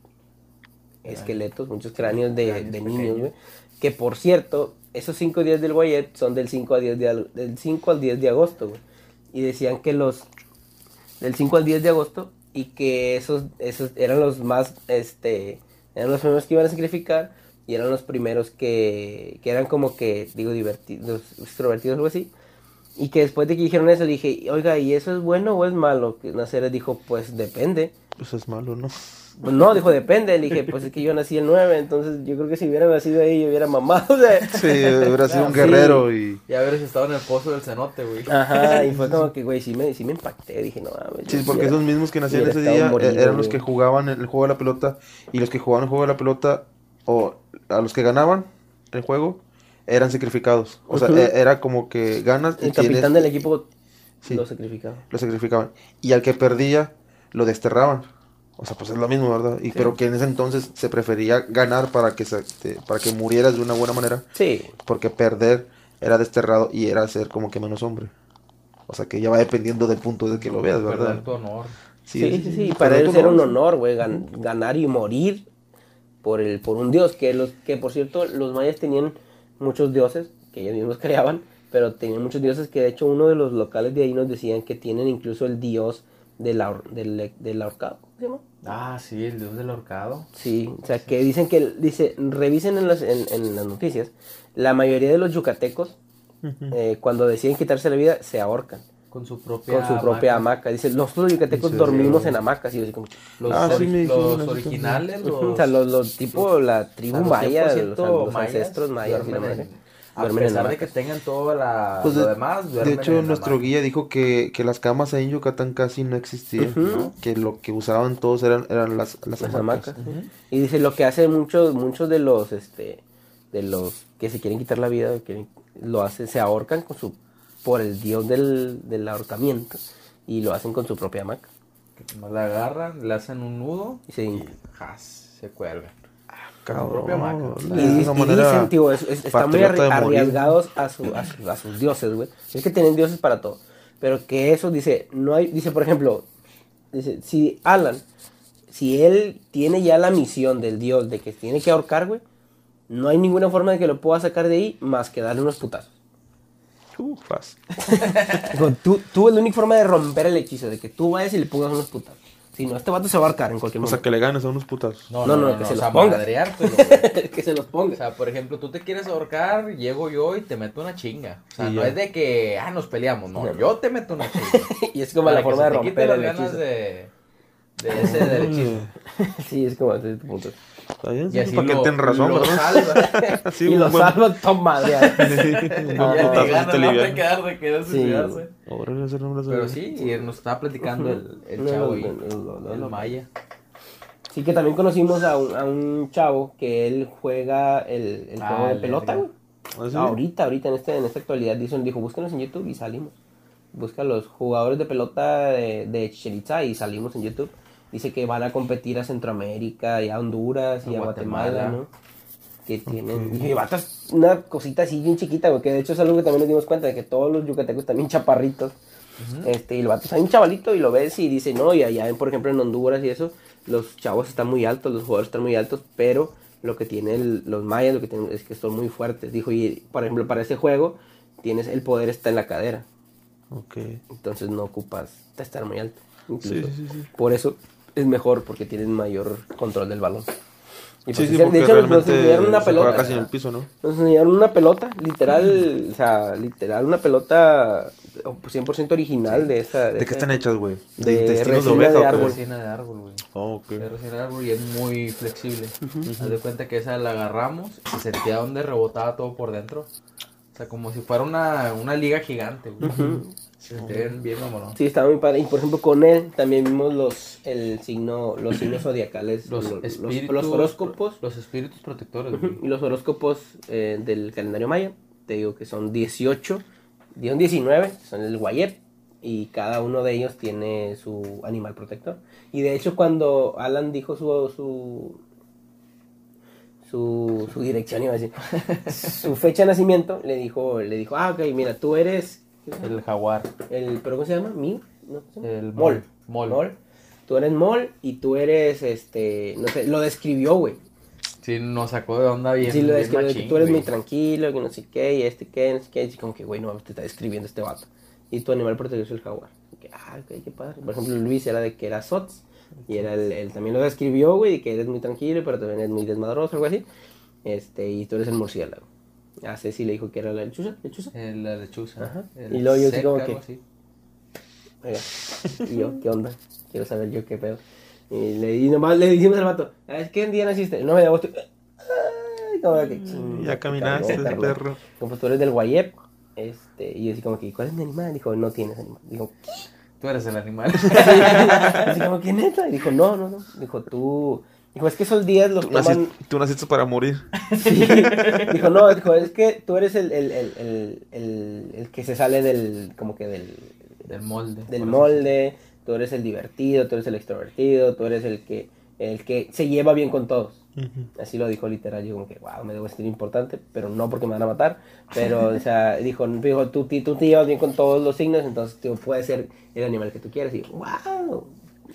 esqueletos, muchos cráneos de, Cráneos de niños, güey. Que por cierto, esos cinco días del Guayet son del 5 al 10 de, del 5 al 10 de agosto. Y decían que los, del 5 al 10 de agosto, y que esos, esos eran los más, este, eran los primeros que iban a sacrificar, y eran los primeros que, que eran como que, digo, divertidos, extrovertidos algo así. Y que después de que dijeron eso, dije, oiga, ¿y eso es bueno o es malo? Que Nacer dijo, pues depende. Pues es malo, ¿no? Pues no, dijo, depende. Le dije, pues es que yo nací el 9, entonces yo creo que si hubiera nacido ahí, yo hubiera mamado. O sea, Sí, hubiera sido un Sí. guerrero y... Ya habrías estado en el pozo del cenote, güey. Ajá, y fue como que, güey, sí me, sí me impacté. Dije, no mames. Sí, porque esos mismos que nacían ese día eh, morido, eran los güey. que jugaban el juego de la pelota y los que jugaban el juego de la pelota o a los que ganaban el juego eran sacrificados. O sea, e- era como que ganas y El capitán tienes- del equipo Sí. lo sacrificaba. lo sacrificaban y al que perdía lo desterraban. O sea, pues es lo mismo, ¿verdad? Y pero que en ese entonces se prefería ganar para que se, te- para que murieras de una buena manera, Sí, porque perder era desterrado y era ser como que menos hombre. O sea, que ya va dependiendo del punto de que lo veas, ¿verdad? Perder tu honor. sí, sí, sí. sí, Para él era un honor, sí. honor, güey, gan- ganar y morir por el por un dios. Que, los, que por cierto, los mayas tenían muchos dioses que ellos mismos creaban, pero tenían muchos dioses que de hecho uno de los locales de ahí nos decían que tienen incluso el dios del, ahor- del, del ahorcado. ¿cómo se llama? Ah, sí, el dios del ahorcado. Sí, o sea, que dicen que, dice, revisen en las, en, en las noticias, la mayoría de los yucatecos, eh, cuando deciden quitarse la vida, se ahorcan Con su propia con su propia hamaca. Dice, nosotros los yucatecos dormimos en hamacas. Y yo así como, Los, Ah, sí los originales, los, o sea, los, los tipo, la tribu o sea, los maya, 100% los, los mayas ancestros mayas, A pesar de que tengan toda la, Pues lo de- demás, De hecho, nuestro guía dijo que, que las camas ahí en Yucatán casi no existían, que lo que usaban todos eran, eran las, las, las hamacas. hamacas. Y dice, lo que hacen muchos, muchos de los, este, de los que se quieren quitar la vida, quieren- lo hacen, se ahorcan con su, por el dios del, del ahorcamiento, y lo hacen con su propia hamaca. La agarran, le hacen un nudo Y se y jas, se cuelgan. Cabrón, propia Y, dicen, tío, es- es- están muy arriesgados a, su- a, su- a sus dioses, güey. Es que tienen dioses para todo. Pero que eso, dice, no hay, dice, por ejemplo, dice, si Alan, si él tiene ya la misión del dios de que tiene que ahorcar, güey, no hay ninguna forma de que lo pueda sacar de ahí más que darle unos putazos. Tú, tú es la única forma de romper el hechizo, de que tú vayas y le pongas unos putazos. Si no, este vato se va a ahorcar en cualquier O sea, momento. que le ganes a unos putazos. No, No, no, no, no, que no, se o los sea, que se los O ponga. sea, por ejemplo, tú te quieres ahorcar, llego yo y te meto una chinga. O sea, Sí, no ya. es de que, ah, nos peleamos, no, yo te meto una chinga. y es como Para la que forma se de te quite romper las el ganas hechizo. de, de ese del hechizo. Sí, es como tu punto. Está bien, Y sí, así para que lo, tengan razón, lo ¿verdad? salva. Sí, y lo buen- salva Tom Madre. un buen Ya no te quedar de suicidarse. Órale, ese no lo Pero sí, y nos estaba platicando el, el No, chavo no, y no, no, no, el no. Maya. Sí, que también conocimos a un, a un chavo que él juega el, el Ah, juego de el pelota, güey. ¿Ah, sí? Ahorita, ahorita, en, este, en esta actualidad, dijo, dijo, búsquenos en YouTube y salimos. Busca los jugadores de pelota de, de y salimos en YouTube. Dice que van a competir a Centroamérica y a Honduras y A a Guatemala, Guatemala. ¿no? Que tienen... Y vato es una cosita así bien chiquita, güey, que de hecho es algo que también nos dimos cuenta de que todos los yucatecos están bien chaparritos. Este, y el vato está bien chavalito y lo ves y dice, no, y allá, por ejemplo, en Honduras y eso, los chavos están muy altos, los jugadores están muy altos, pero lo que tienen los mayas, lo que tienen es que son muy fuertes. Dijo, y por ejemplo, para ese juego, tienes el poder está en la cadera, Ok. entonces no ocupas estar muy alto. Incluso. sí, sí, sí. Por eso es mejor, porque tienen mayor control del balón. Y Sí, pues, sí, de hecho, nos enseñaron una pelota. casi en el piso, ¿no? Nos enseñaron una pelota, literal, o sea, literal, una pelota 100% original de esa. ¿De qué esa- están hechas, güey? de ¿De intestinos de resina oveja de qué? árbol. Resina de árbol, güey. Oh, ok. Es resina de árbol y es muy flexible. Haz de cuenta que esa la agarramos y sentía donde rebotaba todo por dentro. O sea, como si fuera una, una liga gigante, güey. Se sentía bien, bien mamón. Sí, estaba muy padre. Y por ejemplo, con él también vimos los, el signo, los signos zodiacales, Los, los, los- espíritus, los horóscopos Los espíritus protectores, y los horóscopos eh, del calendario maya. Te digo que son 18, son 19, son el guayep. Y cada uno de ellos tiene su animal protector. Y de hecho, cuando Alan dijo su, su, su, su dirección, iba a decir, su fecha de nacimiento, le dijo, le dijo, ah, ok, mira, tú eres El jaguar. el, ¿pero cómo se llama? ¿Miu? No, ¿cómo se llama? El Mol. mol. Mol. Tú eres Mol y tú eres, este, no sé, lo describió, güey. Sí, nos sacó de onda bien. Sí, lo bien describió, que machín, tú eres muy güey. tranquilo, que no sé qué, y este qué, no sé qué. Y como que, güey, no, te está describiendo este vato. Y tu animal protector es el jaguar. Y que, ah, ok, qué padre. Por ejemplo, Luis era de que era Sots. Y era el, él también lo describió, güey, que eres muy tranquilo, pero también eres muy desmadroso, algo así. Este, y tú eres el murciélago. A Ceci le dijo que era la lechuza, lechuza. El- La lechuza. Ajá. El Y luego yo así como que- así. Oiga, y yo, ¿qué onda? Quiero saber yo qué pedo. Y, le, y nomás le dijimos al vato, "Ah, ¿es que en día naciste? El 9 de agosto. Ay, como que, "Chinga, Ya te caminaste, cargó, cargó". perro. Como tú eres del Guayep. Este, y yo así como que, ¿cuál es mi animal? Dijo, no tienes animal. Dijo, ¿qué? Tú eres el animal. Así como, ¿qué neta? Y dijo, no, no, no. Dijo, tú. Dijo, es que esos días los Tú toman. naciste, tú naciste para morir. Sí. Dijo, no, dijo, es que tú eres el, el, el, el, el, el que se sale del, como que del, Del molde. del molde, tú eres el divertido, tú eres el extrovertido, tú eres el que, el que se lleva bien con todos. Así lo dijo literal, yo como que, wow, me debo sentir importante, pero no porque me van a matar. Pero, o sea, dijo, dijo tú, ti- tú te llevas bien con todos los signos, entonces tú puedes ser el animal que tú quieras. Y wow,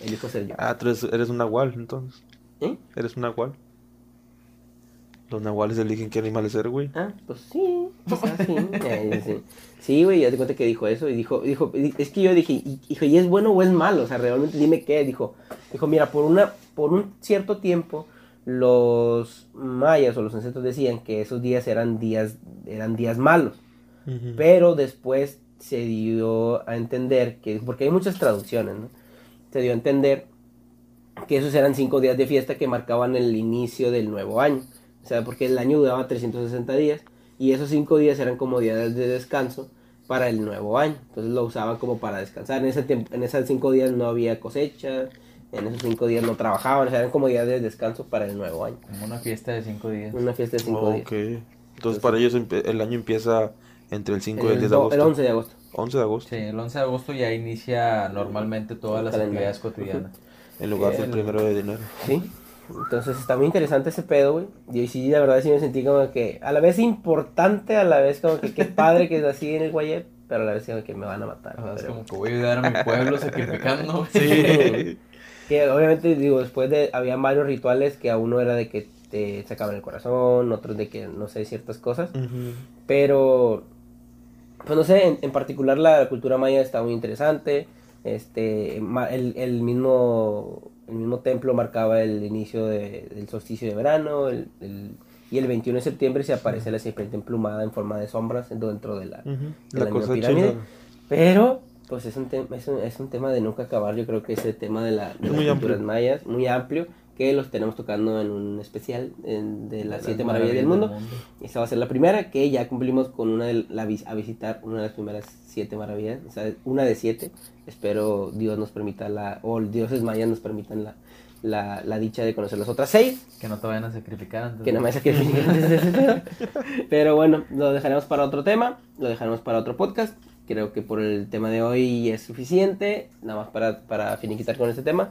elijo ser yo. Ah, tú eres, eres un nahual, entonces. ¿Eh? Eres un nahual. Los nahuales eligen qué animales ser, güey. Ah, pues sí, quizás sí. Güey, ya te cuenta que dijo eso y dijo, dijo, es que yo dije, y, hijo, ¿y es bueno o es malo? O sea, realmente dime qué. Dijo, dijo, mira, por una, por un cierto tiempo, los mayas o los ancestros decían que esos días eran días, eran días malos. Pero después se dio a entender que, porque hay muchas traducciones, ¿no? Se dio a entender que esos eran cinco días de fiesta que marcaban el inicio del nuevo año. O sea, porque el año duraba 360 días y esos cinco días eran como días de descanso para el nuevo año. Entonces lo usaban como para descansar. En ese tiempo, en esos cinco días no había cosecha, en esos cinco días no trabajaban, o sea, eran como días de descanso para el nuevo año. Como una fiesta de cinco días. Una fiesta de cinco Oh, días. ok. Entonces, para ellos el año empieza entre el 5 y el El, 10 de agosto. el 11 de agosto. 11 de agosto. Sí, el 11 de agosto ya inicia normalmente todas El las calendario. actividades cotidianas. En lugar del El- primero de enero. Sí. Entonces está muy interesante ese pedo, güey. Y sí, la verdad sí me sentí como que a la vez importante, a la vez como que qué padre que es así en el Guayep, pero a la vez como que me van a matar. O sea, es pero- como que voy a ayudar a mi pueblo sacrificando. Sí. Que obviamente, digo, después de, había varios rituales que a uno era de que te sacaban el corazón, otros de que, no sé, ciertas cosas. Pero, pues no sé, en, en particular la cultura maya está muy interesante. Este, el, el mismo, el mismo templo marcaba el inicio de- del solsticio de verano. el- el- y el 21 de septiembre se aparece la serpiente emplumada en forma de sombras dentro de la, Ujú. de La la misma cosa pirámide. Pero, pues es un, tema es, un, es un tema de nunca acabar. Yo creo que ese tema de, la, de las culturas amplio. mayas, muy amplio, que los tenemos tocando en un especial en- de las siete maravillas del mundo. Esta va a ser la primera, que ya cumplimos con una de la, a visitar una de las primeras siete maravillas, o sea, una de siete. Espero Dios nos permita la, o dioses mayas nos permitan la, la, la dicha de conocer las otras seis, Que no te vayan a sacrificar antes. que no me saque antes de ese pedo. Pero bueno, lo dejaremos para otro tema, lo dejaremos para otro podcast. Creo que por el tema de hoy es suficiente, nada más para, para finiquitar con este tema.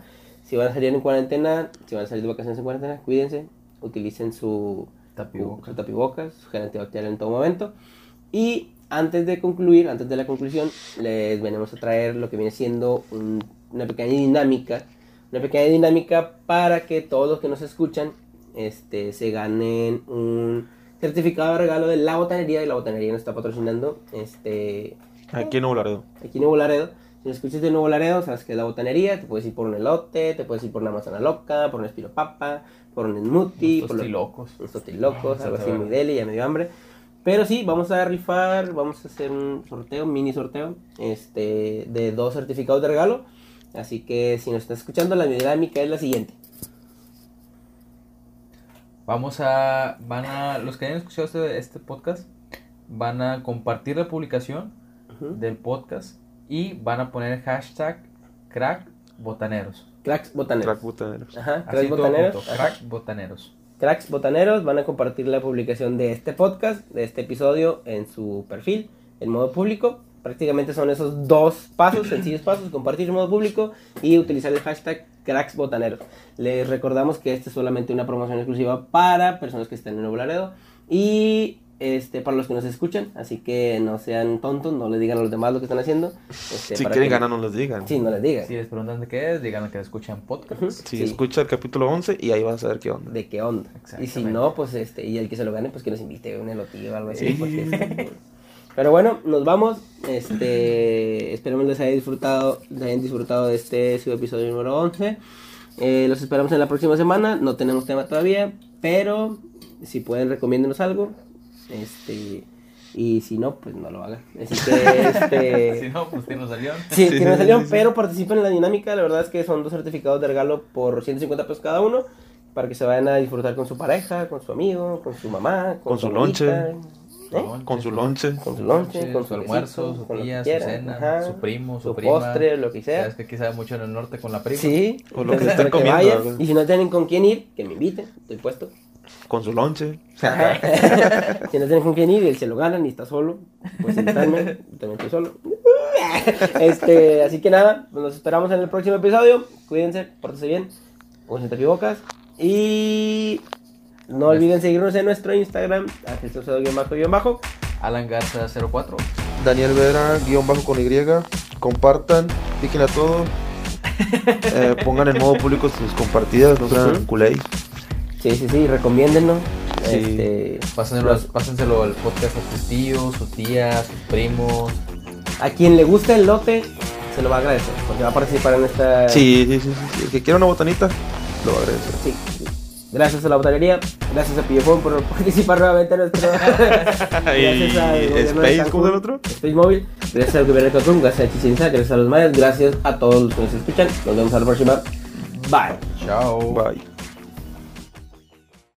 Si van a salir en cuarentena, si van a salir de vacaciones en cuarentena, cuídense, utilicen su Tapibocas. su tapibocas, su gel antibacterial en todo momento. Y antes de concluir, antes de la conclusión, les venimos a traer lo que viene siendo un- una pequeña dinámica, una pequeña dinámica para que todos los que nos escuchan este, se ganen un certificado de regalo de la botanería, y la botanería nos está patrocinando este, Aquí en Nuevo Laredo. aquí en Nuevo Laredo. Si escuchas de Nuevo Laredo, sabes que es la botanería, te puedes ir por un elote, te puedes ir por una manzana loca, por un espiropapa, por un smoothie, por lo- tostilocos. unos tostilocos, algo así muy deli, ya me dio hambre. Pero sí, vamos a rifar, vamos a hacer un sorteo, un mini sorteo, este, de dos certificados de regalo. Así que si nos estás escuchando, la dinámica es la siguiente. Vamos a, van a, los que hayan escuchado este, este podcast, van a compartir la publicación del podcast y van a poner hashtag crack botaneros. Cracks botaneros. Crack botaneros. Ajá, Así cracks botaneros. junto, ajá. crack botaneros. Cracks Botaneros van a compartir la publicación de este podcast, de este episodio en su perfil, en modo público. Prácticamente son esos dos pasos, sencillos pasos, compartir en modo público y utilizar el hashtag Cracks Botaneros. Les recordamos que esta es solamente una promoción exclusiva para personas que estén en Nuevo Laredo y este, para los que nos escuchan, así que no sean tontos, no les digan a los demás lo que están haciendo. este, Si para quieren que- ganar, no les digan. Sí, no les digan. Si les preguntan de qué es, digan que escuchan podcast. Si sí. escucha el capítulo 11 y ahí vas a ver qué onda. de qué onda. Y si no, pues este, y el que se lo gane, pues que nos invite a un elotillo o algo así. Sí. porque, este, pero bueno, nos vamos. Este, esperemos les haya disfrutado, les hayan disfrutado de este su episodio número 11. Eh, los esperamos en la próxima semana. No tenemos tema todavía, pero si pueden recomiéndenos algo. Este, y si no, pues no lo hagan. Así que este Si no, pues tienes salió. Sí, Sí, que no sí, salió, sí, sí. pero participen en la dinámica. La verdad es que son dos certificados de regalo por 150 pesos cada uno. Para que se vayan a disfrutar con su pareja, con su amigo, con su mamá, con, Con su lonche. ¿eh? Con su lonche. Con su lonche, con su almuerzo, su que tía, su cena, ajá, su primo, su, su prima. postre, lo que sea. Sabes que aquí sabe mucho en el norte con la prima. Sí, O lo que entonces, estén que comiendo. Y si no tienen con quién ir, que me inviten, estoy puesto. Con su lonche. si no tienen con quién ir y él se lo ganan y está solo, pues invitarme, también estoy solo. Este, así que nada, pues nos esperamos en el próximo episodio. Cuídense, pórtense bien, usen tapibocas y no olviden seguirnos en nuestro Instagram, a Jesús bajo. Alan Garza 04. Daniel Vera, guion bajo con Y. Compartan, piquen a todo. Eh, pongan en modo público sus compartidas, no sean Ujú. culé. Sí, sí, sí. Este, Pásenselo, los- pásenselo al podcast a tus tíos, sus tías, sus primos. a quien le guste el lote, se lo va a agradecer, porque va a participar en esta... Sí, sí, sí, sí, sí. El que quiera una botanita, lo va a agradecer. Sí, sí. Gracias a la botanería, gracias a Pillofón por participar nuevamente en nuestro. gracias al gobierno de Space, ¿cómo es el otro? Space Móvil, gracias al gobierno de Cancún, gracias a Chichen Itza, gracias a los mayas, gracias a todos los que nos escuchan. Nos vemos a la próxima. Bye. Chao. Bye.